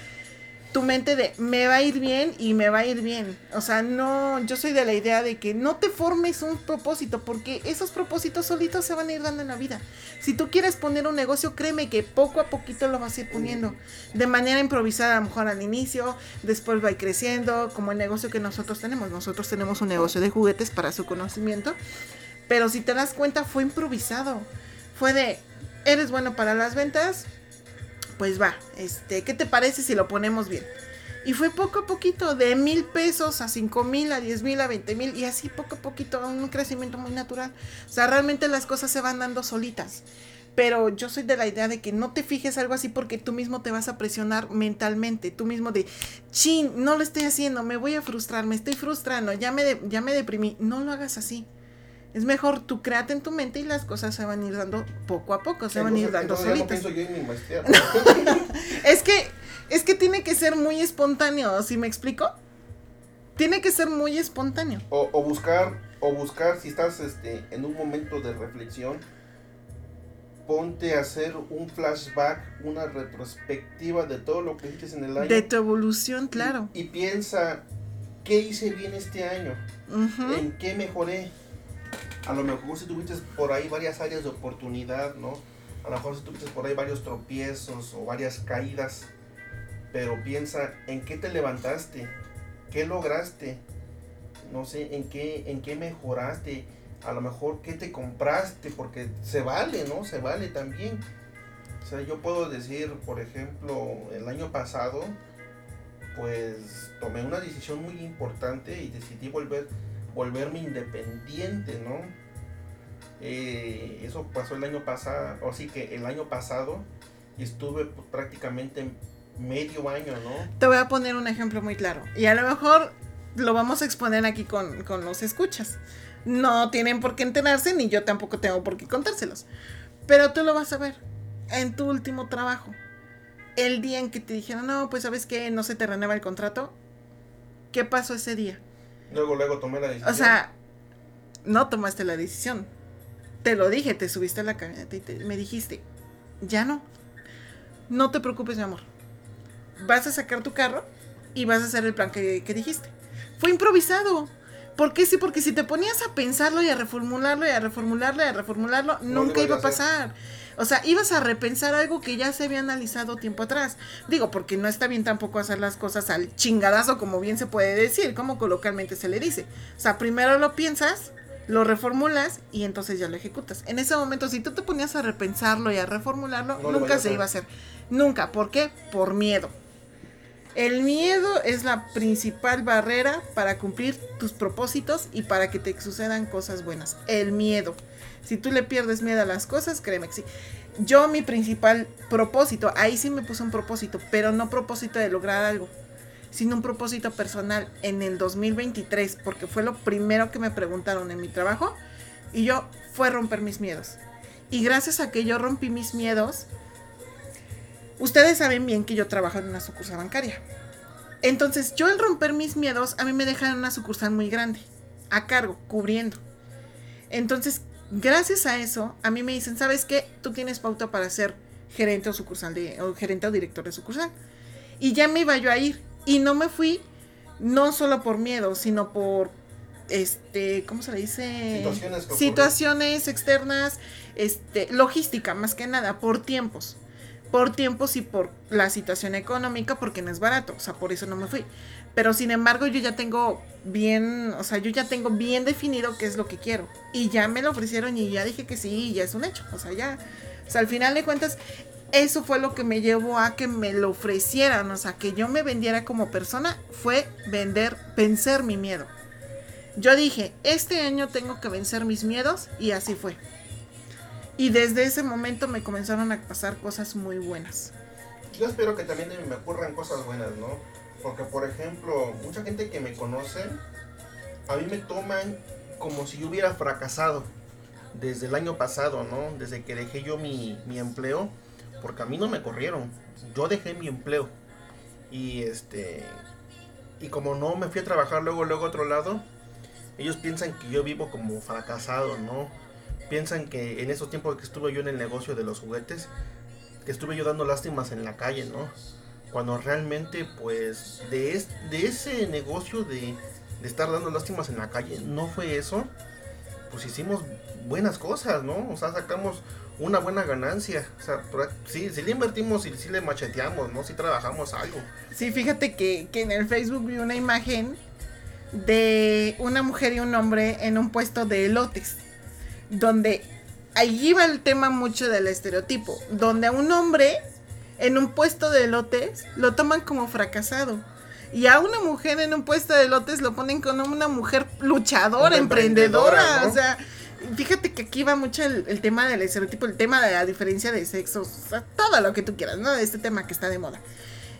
tu mente de me va a ir bien y me va a ir bien. O sea, no, yo soy de la idea de que no te formes un propósito, porque esos propósitos solitos se van a ir dando en la vida. Si tú quieres poner un negocio, créeme que poco a poquito lo vas a ir poniendo. De manera improvisada, a lo mejor al inicio, después va a ir creciendo, como el negocio que nosotros tenemos. Nosotros tenemos un negocio de juguetes para su conocimiento. Pero si te das cuenta, fue improvisado. Fue de, eres bueno para las ventas, pues va, este, ¿qué te parece si lo ponemos bien? Y fue poco a poquito, de mil pesos a cinco mil, a diez mil, a veinte mil, y así poco a poquito, un crecimiento muy natural. O sea, realmente las cosas se van dando solitas. Pero yo soy de la idea de que no te fijes algo así porque tú mismo te vas a presionar mentalmente. Tú mismo de, chin, no lo estoy haciendo, me voy a frustrar, me estoy frustrando, ya me, ya me deprimí. No lo hagas así. Es mejor tú créate en tu mente y las cosas se van a ir dando poco a poco, se van a ir dando solitas. es que es que tiene que ser muy espontáneo, ¿sí me explico? Tiene que ser muy espontáneo. O, buscar, o buscar si estás este, en un momento de reflexión, ponte a hacer un flashback, una retrospectiva de todo lo que hiciste en el año. De tu evolución, claro. Y, piensa, ¿qué hice bien este año? ¿En qué mejoré? A lo mejor si tuviste por ahí varias áreas de oportunidad, ¿no? A lo mejor si tuviste por ahí varios tropiezos o varias caídas pero piensa en qué te levantaste, qué lograste, no sé, en qué, en qué mejoraste, a lo mejor qué te compraste, porque se vale, ¿no? Se vale también. O sea, yo puedo decir, por ejemplo, el año pasado, pues tomé una decisión muy importante y decidí volver, volverme independiente, ¿no? Eh, eso pasó el año pasado, o sí que el año pasado estuve pues, prácticamente medio año, ¿no? Te voy a poner un ejemplo muy claro. Y a lo mejor lo vamos a exponer aquí con, los escuchas. No tienen por qué enterarse, ni yo tampoco tengo por qué contárselos. Pero tú lo vas a ver en tu último trabajo. El día en que te dijeron, no, pues sabes que no se te renueva el contrato. ¿Qué pasó ese día? Luego, luego tomé la decisión. O sea, no tomaste la decisión. Te lo dije, te subiste a la camioneta y me dijiste, ya no. No te preocupes, mi amor vas a sacar tu carro y vas a hacer el plan que, dijiste. Fue improvisado. ¿Por qué sí? Porque si te ponías a pensarlo y a reformularlo y a reformularlo y a reformularlo, nunca iba a pasar. O sea, ibas a repensar algo que ya se había analizado tiempo atrás. Digo, porque no está bien tampoco hacer las cosas al chingadazo, como bien se puede decir, como coloquialmente se le dice. O sea, primero lo piensas, lo reformulas y entonces ya lo ejecutas. En ese momento, si tú te ponías a repensarlo y a reformularlo, nunca se iba a hacer. Nunca. ¿Por qué? Por miedo. El miedo es la principal barrera para cumplir tus propósitos y para que te sucedan cosas buenas. El miedo. Si tú le pierdes miedo a las cosas, créeme que sí. Yo mi principal propósito, ahí sí me puse un propósito, pero no propósito de lograr algo, sino un propósito personal en el 2023, porque fue lo primero que me preguntaron en mi trabajo y yo fue romper mis miedos. Y gracias a que yo rompí mis miedos, Ustedes saben bien que yo trabajo en una sucursal bancaria. Entonces, yo al romper mis miedos, a mí me dejan una sucursal muy grande, a cargo, cubriendo. Entonces, gracias a eso, a mí me dicen, ¿sabes qué? Tú tienes pauta para ser gerente o sucursal de, o gerente o director de sucursal. Y ya me iba yo a ir. Y no me fui, no solo por miedo, sino por este, ¿cómo se le dice? Situaciones, Situaciones externas, este, logística, más que nada, por tiempos por tiempos y por la situación económica, porque no es barato, o sea, por eso no me fui. Pero sin embargo, yo ya tengo bien, o sea, yo ya tengo bien definido qué es lo que quiero. Y ya me lo ofrecieron y ya dije que sí, ya es un hecho. O sea, ya, o sea, al final de cuentas, eso fue lo que me llevó a que me lo ofrecieran, o sea, que yo me vendiera como persona, fue vender, vencer mi miedo. Yo dije, este año tengo que vencer mis miedos y así fue. Y desde ese momento me comenzaron a pasar cosas muy buenas. Yo espero que también me ocurran cosas buenas, ¿no? Porque, por ejemplo, mucha gente que me conoce, a mí me toman como si yo hubiera fracasado desde el año pasado, ¿no? Desde que dejé yo mi, mi empleo, porque a mí no me corrieron, yo dejé mi empleo. Y este, y como no me fui a trabajar luego, luego a otro lado, ellos piensan que yo vivo como fracasado, ¿no? piensan que en esos tiempos que estuve yo en el negocio de los juguetes, que estuve yo dando lástimas en la calle, ¿no? Cuando realmente, pues, de, de ese negocio de, estar dando lástimas en la calle, no fue eso, pues hicimos buenas cosas, ¿no? O sea, sacamos una buena ganancia. O sea, sí, sí le invertimos y sí le macheteamos, ¿no? Sí trabajamos algo. Sí, fíjate que, que en el Facebook vi una imagen de una mujer y un hombre en un puesto de elotes donde ahí va el tema mucho del estereotipo, donde a un hombre en un puesto de elotes lo toman como fracasado. Y a una mujer en un puesto de lotes lo ponen como una mujer luchadora, Una emprendedora. emprendedora, ¿no? O sea, fíjate que aquí va mucho el, el tema del estereotipo, el tema de la diferencia de sexos, o sea, todo lo que tú quieras, ¿no? Este tema que está de moda.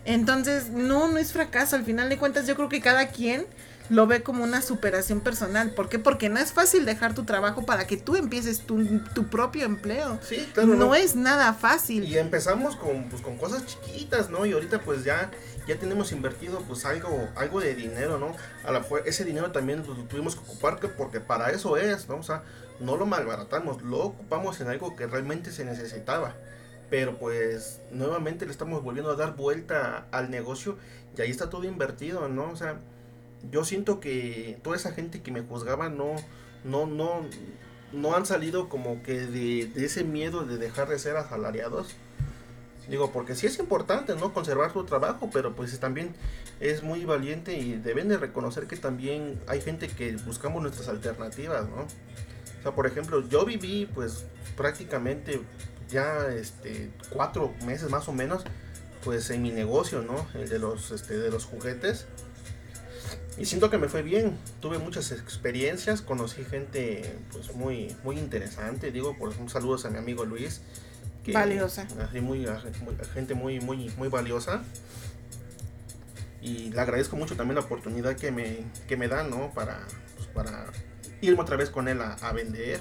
Entonces, no, no es fracaso. Al final de cuentas, yo creo que cada quien lo ve como una superación personal. ¿Por qué? Porque no es fácil dejar tu trabajo para que tú empieces tu, tu propio empleo. Sí, claro. no, es nada fácil. Y empezamos con, pues, con cosas chiquitas, ¿no? Y ahorita pues ya, ya tenemos invertido pues algo, algo de dinero, ¿no? A la ese dinero también pues, lo tuvimos que ocupar que- porque para eso es, ¿no? O sea, no lo malbaratamos, lo ocupamos en algo que realmente se necesitaba. Pero pues nuevamente le estamos volviendo a dar vuelta al negocio y ahí está todo invertido, ¿no? O sea, yo siento que toda esa gente que me juzgaba no, no, no, no han salido como que de, de ese miedo de dejar de ser asalariados. Digo, porque sí es importante, ¿no? Conservar tu trabajo, pero pues también es muy valiente y deben de reconocer que también hay gente que buscamos nuestras alternativas, ¿no? O sea, por ejemplo, yo viví pues prácticamente ya este cuatro meses más o menos pues en mi negocio, ¿no? El de los este de los juguetes. Y siento que me fue bien. Tuve muchas experiencias, conocí gente pues muy muy interesante, digo, por ejemplo, saludos a mi amigo Luis. que- Valiosa. así muy, gente muy muy muy valiosa. Y le agradezco mucho también la oportunidad que me, que me dan, ¿no? Para, pues, para irme otra vez con él a, a vender.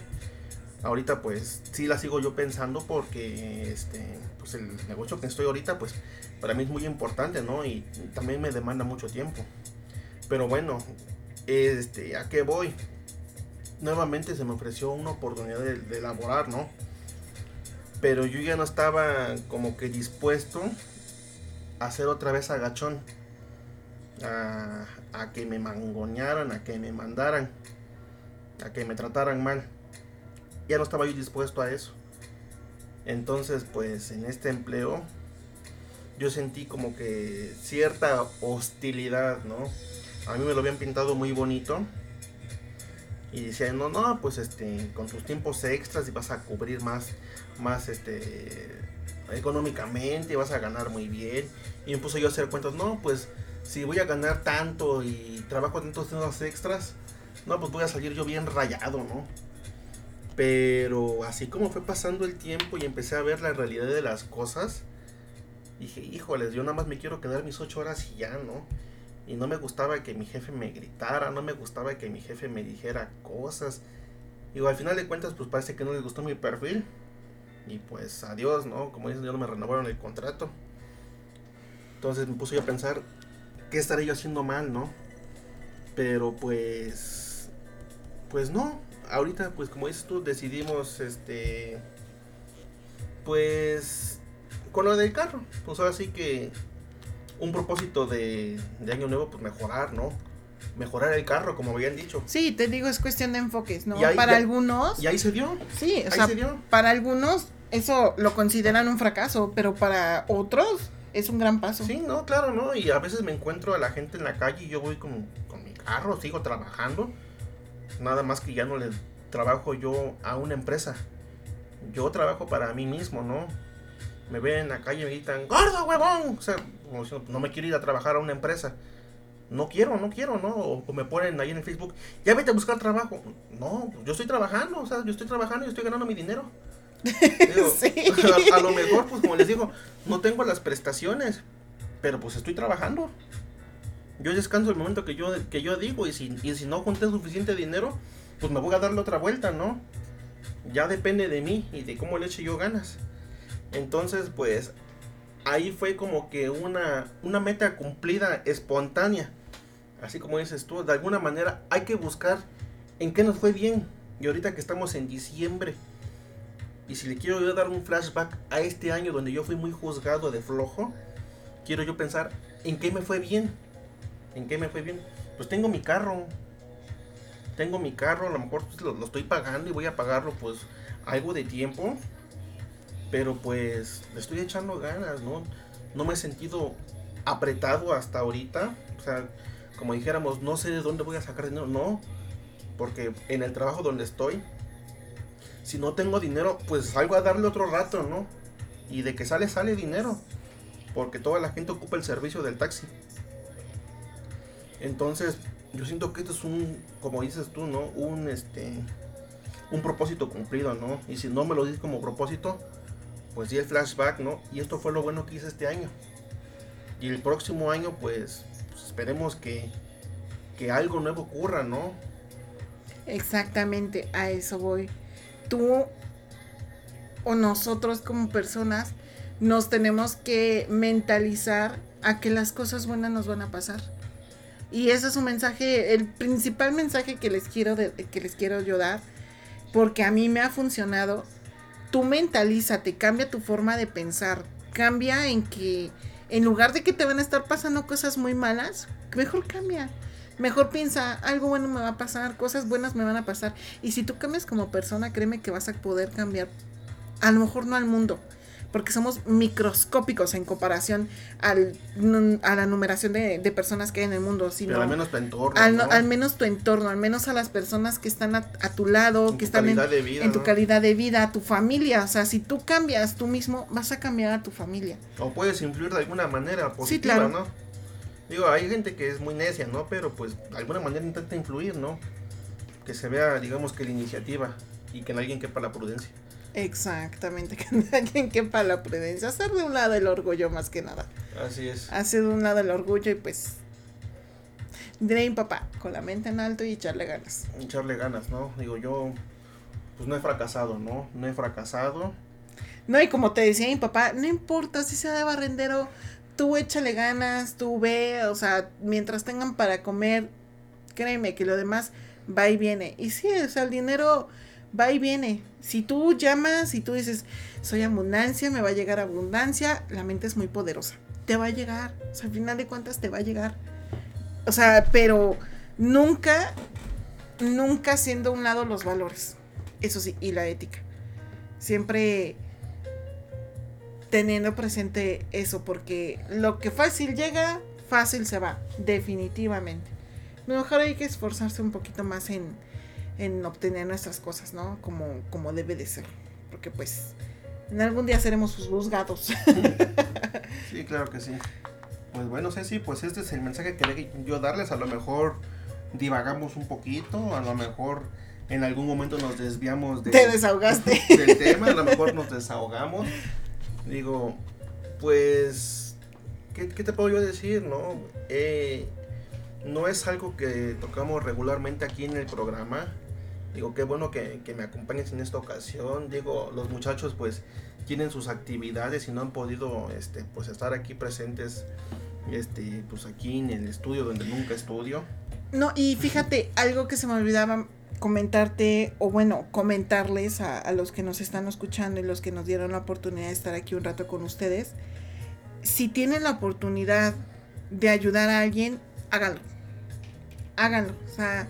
Ahorita pues sí la sigo yo pensando porque este pues el negocio que estoy ahorita pues para mí es muy importante, ¿no? Y también me demanda mucho tiempo. Pero bueno, este, ¿a qué voy? Nuevamente se me ofreció una oportunidad de, elaborar, ¿no? Pero yo ya no estaba como que dispuesto a hacer otra vez agachón. A, a que me mangonearan, a que me mandaran, a que me trataran mal. Ya no estaba yo dispuesto a eso. Entonces, pues en este empleo yo sentí como que cierta hostilidad, ¿no? A mí me lo habían pintado muy bonito. Y decían, no, no, pues este, con tus tiempos extras y vas a cubrir más, más este, económicamente, vas a ganar muy bien. Y me puse yo a hacer cuentas, no, pues si voy a ganar tanto y trabajo tantos horas extras, no, pues voy a salir yo bien rayado, ¿no? Pero así como fue pasando el tiempo y empecé a ver la realidad de las cosas, dije, híjoles, yo nada más me quiero quedar mis ocho horas y ya, ¿no? Y no me gustaba que mi jefe me gritara, no me gustaba que mi jefe me dijera cosas. Y al final de cuentas, pues parece que no les gustó mi perfil. Y pues adiós, ¿no? Como dicen, ya no me renovaron el contrato. Entonces me puse yo a pensar, ¿qué estaré yo haciendo mal, no? Pero pues, pues no. Ahorita, pues como dices tú, decidimos, este, pues, con lo del carro. Pues ahora sí que un propósito de, de año nuevo, pues mejorar, ¿no? Mejorar el carro, como habían dicho. Sí, te digo, es cuestión de enfoques, ¿no? Ahí para ya- algunos, Y ahí se dio. sí, o ahí sea, se dio. para algunos eso lo consideran un fracaso, pero para otros es un gran paso. Sí, no, claro, ¿no? Y a veces me encuentro a la gente en la calle y yo voy con, con mi carro, sigo trabajando. Nada más que ya no le trabajo yo a una empresa. Yo trabajo para mí mismo, ¿no? Me ven en la calle y me gritan, gordo, huevón. O sea, como diciendo, no me quiero ir a trabajar a una empresa. No quiero, no quiero, ¿no? O, o me ponen ahí en el Facebook, ya vete a buscar trabajo. No, yo estoy trabajando, o sea, yo estoy trabajando y estoy ganando mi dinero. Digo, Sí. a, a lo mejor, pues como les digo, no tengo las prestaciones, pero pues estoy trabajando. Yo descanso el momento que yo, que yo digo y si, y si no junté suficiente dinero, pues me voy a darle otra vuelta, ¿no? Ya depende de mí y de cómo le eche yo ganas. Entonces, pues ahí fue como que una, una meta cumplida espontánea. Así como dices tú, de alguna manera hay que buscar en qué nos fue bien. Y ahorita que estamos en diciembre, y si le quiero yo dar un flashback a este año donde yo fui muy juzgado de flojo, quiero yo pensar en qué me fue bien. ¿En qué me fue bien? Pues tengo mi carro. Tengo mi carro, a lo mejor pues, lo, lo estoy pagando y voy a pagarlo pues algo de tiempo. Pero pues le estoy echando ganas, ¿no? No me he sentido apretado hasta ahorita. O sea, como dijéramos, no sé de dónde voy a sacar dinero. No, porque en el trabajo donde estoy, si no tengo dinero, pues salgo a darle otro rato, ¿no? Y de que sale, sale dinero. porque toda la gente ocupa el servicio del taxi. Entonces, yo siento que esto es un, como dices tú, ¿no? Un, este, un propósito cumplido, ¿no? Y si no me lo dices como propósito, pues di el flashback, ¿no? Y esto fue lo bueno que hice este año. Y el próximo año, pues, pues esperemos que, que algo nuevo ocurra, ¿no? Exactamente, a eso voy. Tú o nosotros como personas nos tenemos que mentalizar a que las cosas buenas nos van a pasar. Y ese es un mensaje, el principal mensaje que les quiero que les quiero yo dar, porque a mí me ha funcionado. Tú mentalízate, cambia tu forma de pensar, cambia en que en lugar de que te van a estar pasando cosas muy malas, mejor cambia. Mejor piensa, algo bueno me va a pasar, cosas buenas me van a pasar. Y si tú cambias como persona, créeme que vas a poder cambiar. A lo mejor no al mundo, porque somos microscópicos en comparación al, a la numeración de, personas que hay en el mundo. Sino Pero al menos tu entorno. Al, menos tu entorno, al menos a las personas que están a, tu lado, que están en, en tu calidad de vida, tu familia. O sea, si tú cambias tú mismo, vas a cambiar a tu familia. O puedes influir de alguna manera positiva, ¿no? Digo, hay gente que es muy necia, ¿no? Pero pues de alguna manera intenta influir, ¿no? Que se vea, digamos, que la iniciativa y que en alguien quepa la prudencia. Exactamente, que en alguien quepa la prudencia. Hacer de un lado el orgullo más que nada. Así es. Hacer de un lado el orgullo y pues... Diré papá, con la mente en alto y echarle ganas. Echarle ganas, ¿no? Digo, yo pues no he fracasado, ¿no? No he fracasado. No, y como te decía mi papá, no importa si sea de barrendero, tú échale ganas, tú ve, o sea, mientras tengan para comer, créeme que lo demás va y viene. Y sí, o sea, el dinero va y viene. Si tú llamas y tú dices, soy abundancia, me va a llegar abundancia, la mente es muy poderosa. Te va a llegar, o sea, al final de cuentas te va a llegar. O sea, pero nunca, nunca siendo a un lado los valores. Eso sí, y la ética. Siempre teniendo presente eso, porque lo que fácil llega, fácil se va, definitivamente. Mejor hay que esforzarse un poquito más en, en obtener nuestras cosas, ¿no? Como, como debe de ser. Porque pues en algún día seremos juzgados. Sí, claro que sí. Pues bueno, Ceci, pues este es el mensaje que quería yo darles. A lo mejor divagamos un poquito, a lo mejor en algún momento nos desviamos de, Te desahogaste. del tema, a lo mejor nos desahogamos. Digo, pues, ¿qué, te puedo yo decir, no? Eh, no es algo que tocamos regularmente aquí en el programa. Digo, qué bueno que, me acompañes en esta ocasión. Digo, los muchachos pues tienen sus actividades y no han podido este, pues estar aquí presentes este, pues aquí en el estudio donde nunca estudio. No, y fíjate, algo que se me olvidaba comentarte, o bueno, comentarles a, los que nos están escuchando y los que nos dieron la oportunidad de estar aquí un rato con ustedes, si tienen la oportunidad de ayudar a alguien, háganlo. Háganlo. O sea,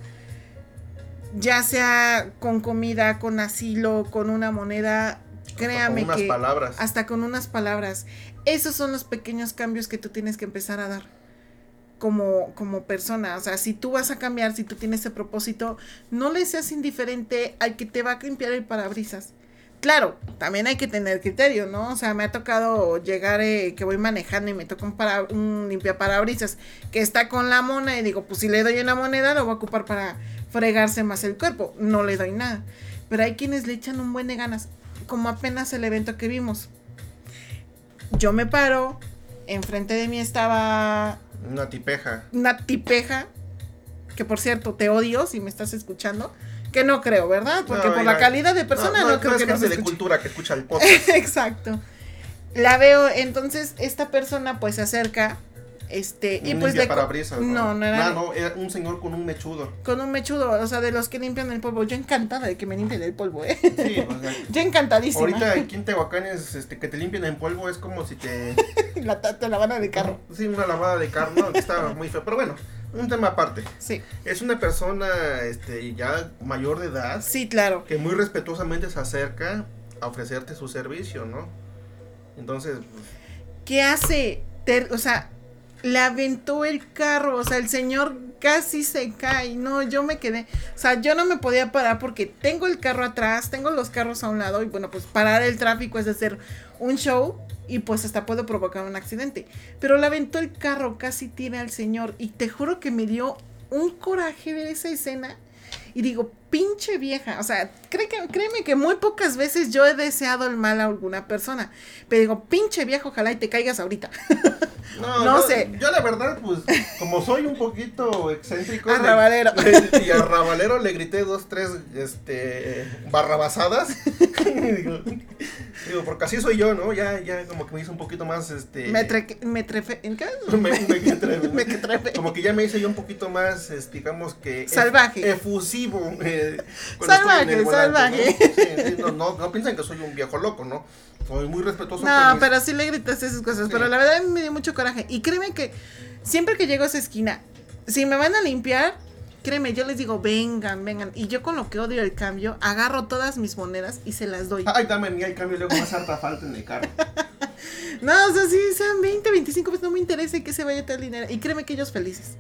ya sea con comida, con asilo, con una moneda, créame hasta con unas palabras. hasta con unas palabras. Esos son los pequeños cambios que tú tienes que empezar a dar como, como persona. O sea, si tú vas a cambiar, si tú tienes ese propósito, no le seas indiferente al que te va a limpiar el parabrisas. Claro, también hay que tener criterio, ¿no? O sea, me ha tocado llegar eh, que voy manejando y me toca un, para, un limpia parabrisas que está con la moneda y digo, pues si le doy una moneda lo voy a ocupar para fregarse más el cuerpo. No le doy nada. Pero hay quienes le echan un buen de ganas, como apenas el evento que vimos. Yo me paro, enfrente de mí estaba una tipeja. Una tipeja. Que por cierto, te odio si me estás escuchando. Que no creo, ¿verdad? Porque por la calidad de persona no, creo que no de cultura que escucha el podcast. Exacto. La veo, entonces esta persona pues se acerca este, y pues de parabrisas, ¿no? No, era. no, era un señor con un mechudo. Con un mechudo, o sea, de los que limpian el polvo. Yo encantada de que me limpien el polvo, ¿eh? Sí, o sea, Yo encantadísima. Ahorita aquí en Tehuacán es este, que te limpien el polvo es como si te. la, la lavada de carro. Sí, una lavada de carro, no, está muy feo. Pero bueno, un tema aparte. Sí. Es una persona este, ya mayor de edad. Sí, claro. Que muy respetuosamente se acerca a ofrecerte su servicio, ¿no? Entonces. Pues, ¿Qué hace? o sea, le aventó el carro, o sea, el señor casi se cae. No, yo me quedé. O sea, yo no me podía parar porque tengo el carro atrás, tengo los carros a un lado y bueno, pues parar el tráfico es hacer un show y pues hasta puedo provocar un accidente. Pero le aventó el carro, casi tiene al señor y te juro que me dio un coraje ver esa escena y digo, pinche vieja, o sea, cree que, créeme que muy pocas veces yo he deseado el mal a alguna persona, pero digo, pinche vieja, ojalá y te caigas ahorita. No, sé. Yo la verdad, pues, como soy un poquito excéntrico. Arrabalero. y a Rabalero le grité dos, tres, este, barrabasadas. digo, porque así soy yo, ¿no? Ya, ya como que me hizo un poquito más, este. Me, me trefe, ¿en qué? me, me, trefe. Como que ya me hice yo un poquito más, digamos que. Salvaje. efusivo. Eh, salvaje, salvaje. ¿no? no, no, piensan que soy un viejo loco, ¿no? Soy muy respetuoso. No, pero sí le gritaste esas cosas. Pero la verdad me dio mucho coraje. Y créeme que siempre que llego a esa esquina, si me van a limpiar, créeme, yo les digo, vengan, vengan. Y yo con lo que odio el cambio, agarro todas mis monedas y se las doy. Ay, dame mía el cambio, luego más harta falta en el carro. no, o sea, sí, sean 20, 25 pues no me interesa que se vaya tal dinero. Y créeme que ellos felices.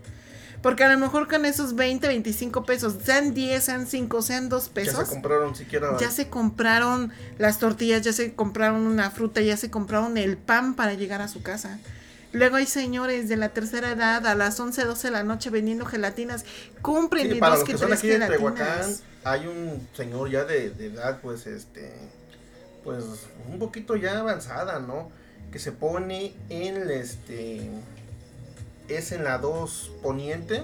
Porque a lo mejor con esos 20, 25 pesos, sean 10, sean 5, sean 2 pesos. Ya se compraron siquiera. Ya se compraron las tortillas, ya se compraron una fruta, ya se compraron el pan para llegar a su casa. Luego hay señores de la tercera edad a las 11, 12 de la noche vendiendo gelatinas. Compren sí, para dos que, son aquí en Tehuacán, hay un señor ya de, de edad, pues, este, pues, un poquito ya avanzada, ¿no? Que se pone en, este, es en la 2 poniente,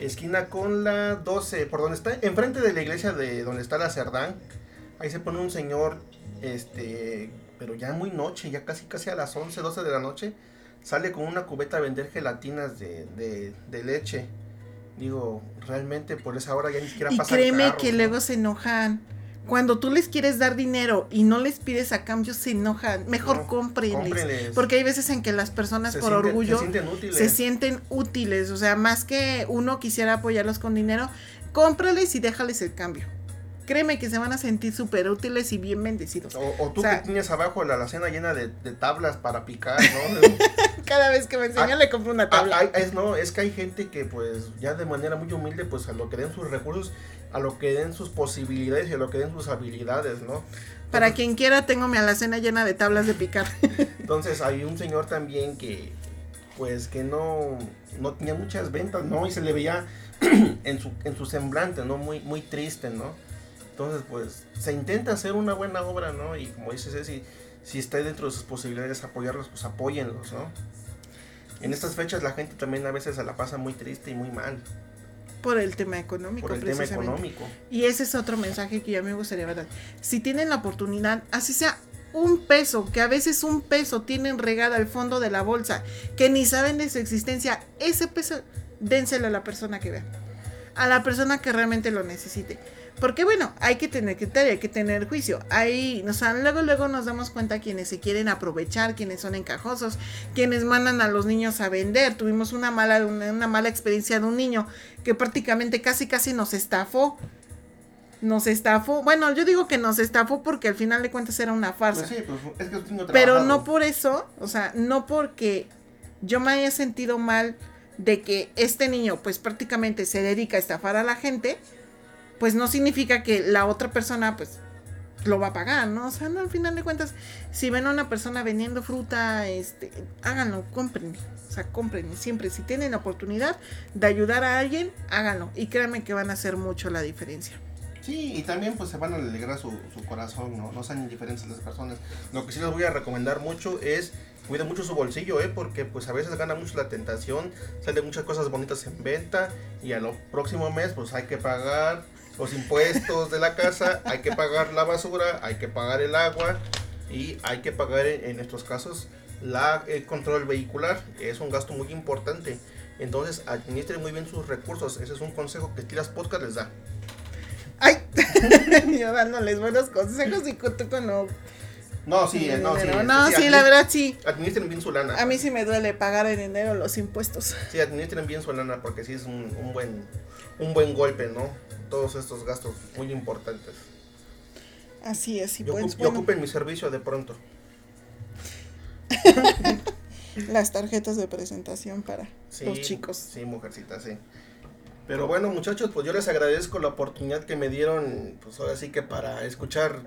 esquina con la 12, por donde está, enfrente de la iglesia de donde está la Cerdán. Ahí se pone un señor, este, pero ya muy noche, ya casi casi a las 11, 12 de la noche, sale con una cubeta a vender gelatinas de, de, leche. Digo, realmente por esa hora ya ni siquiera y créeme que luego se enojan cuando tú les quieres dar dinero y no les pides a cambio, se enojan. Mejor no, Porque hay veces en que las personas por orgullo se sienten, útiles. O sea, más que uno quisiera apoyarlos con dinero, cómprales y déjales el cambio. Créeme que se van a sentir súper útiles y bien bendecidos. O, tú que tienes abajo la alacena llena de, tablas para picar, ¿no? Cada vez que me enseña ah, le compro una tabla. Ah, es, no, es que hay gente que pues ya de manera muy humilde pues a lo que den sus recursos a lo que den sus posibilidades y a lo que den sus habilidades, ¿no? Para quien quiera, tengo mi alacena llena de tablas de picar. entonces, hay un señor también que, pues, que no, no tenía muchas ventas, ¿no? Y se le veía en su, en su semblante, ¿no? Muy, muy triste, ¿no? Entonces, pues, se intenta hacer una buena obra, ¿no? Y como dices, si, si está dentro de sus posibilidades apoyarlos, pues apóyenlos, ¿no? En estas fechas la gente también a veces se la pasa muy triste y muy mal. Por el tema económico. Por el tema económico. Y ese es otro mensaje que ya me gustaría dar. Si tienen la oportunidad, así sea un peso, que a veces un peso tienen regada al fondo de la bolsa, que ni saben de su existencia, ese peso dénselo a la persona que vea. A la persona que realmente lo necesite. Porque bueno, hay que tener criterio, hay que tener juicio. Ahí, o sea, luego, luego nos damos cuenta quienes se quieren aprovechar, quienes son encajosos, quienes mandan a los niños a vender. Tuvimos una mala, una, mala experiencia de un niño que prácticamente casi casi nos estafó. Nos estafó. Bueno, yo digo que nos estafó porque al final de cuentas era una farsa. Pues sí, pues es que Pero no por eso, o sea, no porque yo me haya sentido mal de que este niño pues prácticamente se dedica a estafar a la gente pues no significa que la otra persona pues lo va a pagar, ¿no? O sea, no, al final de cuentas, si ven a una persona vendiendo fruta, este, háganlo, compren, o sea, compren siempre, si tienen la oportunidad de ayudar a alguien, háganlo y créanme que van a hacer mucho la diferencia. Sí, y también pues se van a alegrar su, su corazón, ¿no? No sean indiferentes las personas. Lo que sí les voy a recomendar mucho es cuiden mucho su bolsillo, ¿eh? Porque pues a veces gana mucho la tentación, salen muchas cosas bonitas en venta y a lo próximo mes pues hay que pagar los impuestos de la casa, hay que pagar la basura, hay que pagar el agua y hay que pagar en, nuestros casos la, el control vehicular, que es un gasto muy importante. Entonces, administren muy bien sus recursos. Ese es un consejo que Tiras Podcast les da. Ay, yo dándoles buenos consejos y tú con lo... No, sí, no, sí. No, sí, la verdad sí. Administren bien su lana. A mí sí me duele pagar en enero los impuestos. Sí, administren bien su lana porque sí es un, un buen un buen golpe, ¿no? Todos estos gastos muy importantes. Así es, y yo, pues, ocupen mi servicio de pronto. las tarjetas de presentación para los chicos. Sí, mujercita, sí. Pero bueno, muchachos, pues yo les agradezco la oportunidad que me dieron, pues ahora sí que para escuchar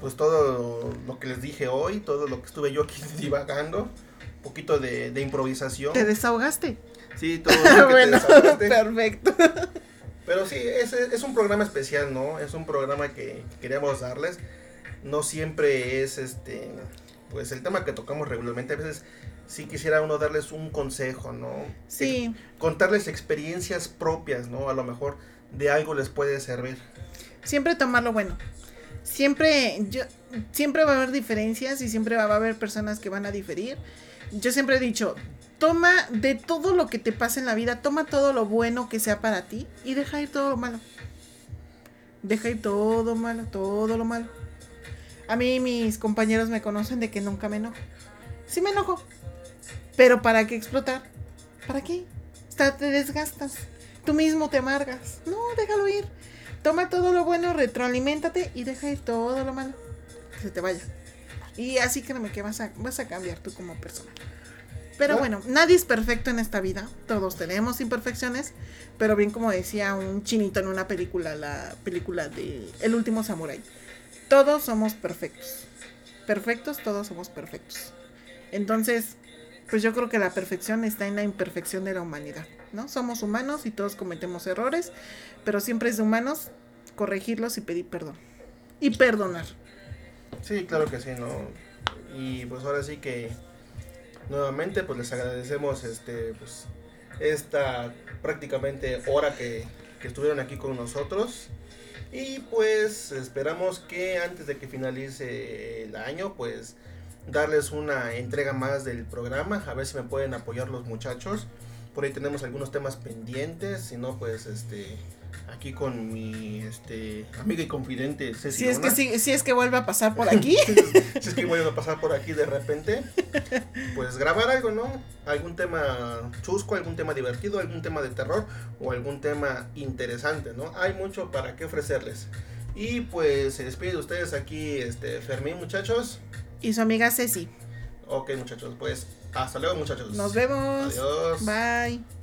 pues todo lo que les dije hoy, todo lo que estuve yo aquí divagando, un poquito de, improvisación. ¿Te desahogaste? Sí, todo lo que bueno, perfecto. Pero sí, es, es un programa especial, ¿no? Es un programa que queríamos darles. No siempre es este, pues el tema que tocamos regularmente. A veces sí quisiera uno darles un consejo, ¿no? Sí. contarles experiencias propias, ¿no? A lo mejor de algo les puede servir. Siempre tomar lo bueno. Siempre, yo, siempre va a haber diferencias y siempre va a haber personas que van a diferir. Yo siempre he dicho, toma de todo lo que te pasa en la vida, toma todo lo bueno que sea para ti y deja ir todo lo malo. Deja ir todo malo, todo lo malo. A mí mis compañeros me conocen de que nunca me enojo. Sí me enojo. Pero ¿para qué explotar? ¿Para qué? Te desgastas. Tú mismo te amargas. No, déjalo ir. Toma todo lo bueno, retroaliméntate y deja ir todo lo malo. Que se te vaya. Y así créeme que vas a cambiar tú como persona. Pero bueno, nadie es perfecto en esta vida. Todos tenemos imperfecciones. Pero bien como decía un chinito en una película, la película de El último samurái. Todos somos perfectos. Perfectos, todos somos perfectos. Entonces, pues yo creo que la perfección está en la imperfección de la humanidad, ¿no? Somos humanos y todos cometemos errores, pero siempre es de humanos corregirlos y pedir perdón. Y perdonar. Sí, claro que sí, ¿no? Y pues ahora sí que nuevamente pues les agradecemos este pues esta prácticamente hora que, estuvieron aquí con nosotros. Y pues esperamos que antes de que finalice el año pues darles una entrega más del programa. A ver si me pueden apoyar los muchachos. Por ahí tenemos algunos temas pendientes. Si no pues este aquí con mi este, amiga y confidente Ceci si es que si, es que vuelve a pasar por aquí. Si es que vuelve a pasar por aquí de repente pues grabar algo no algún tema chusco algún tema divertido algún tema de terror o algún tema interesante no hay mucho para qué ofrecerles. Y pues se despide de ustedes aquí este Fermín muchachos. Y su amiga Ceci. Ok muchachos pues hasta luego muchachos. Nos vemos. Adiós. Bye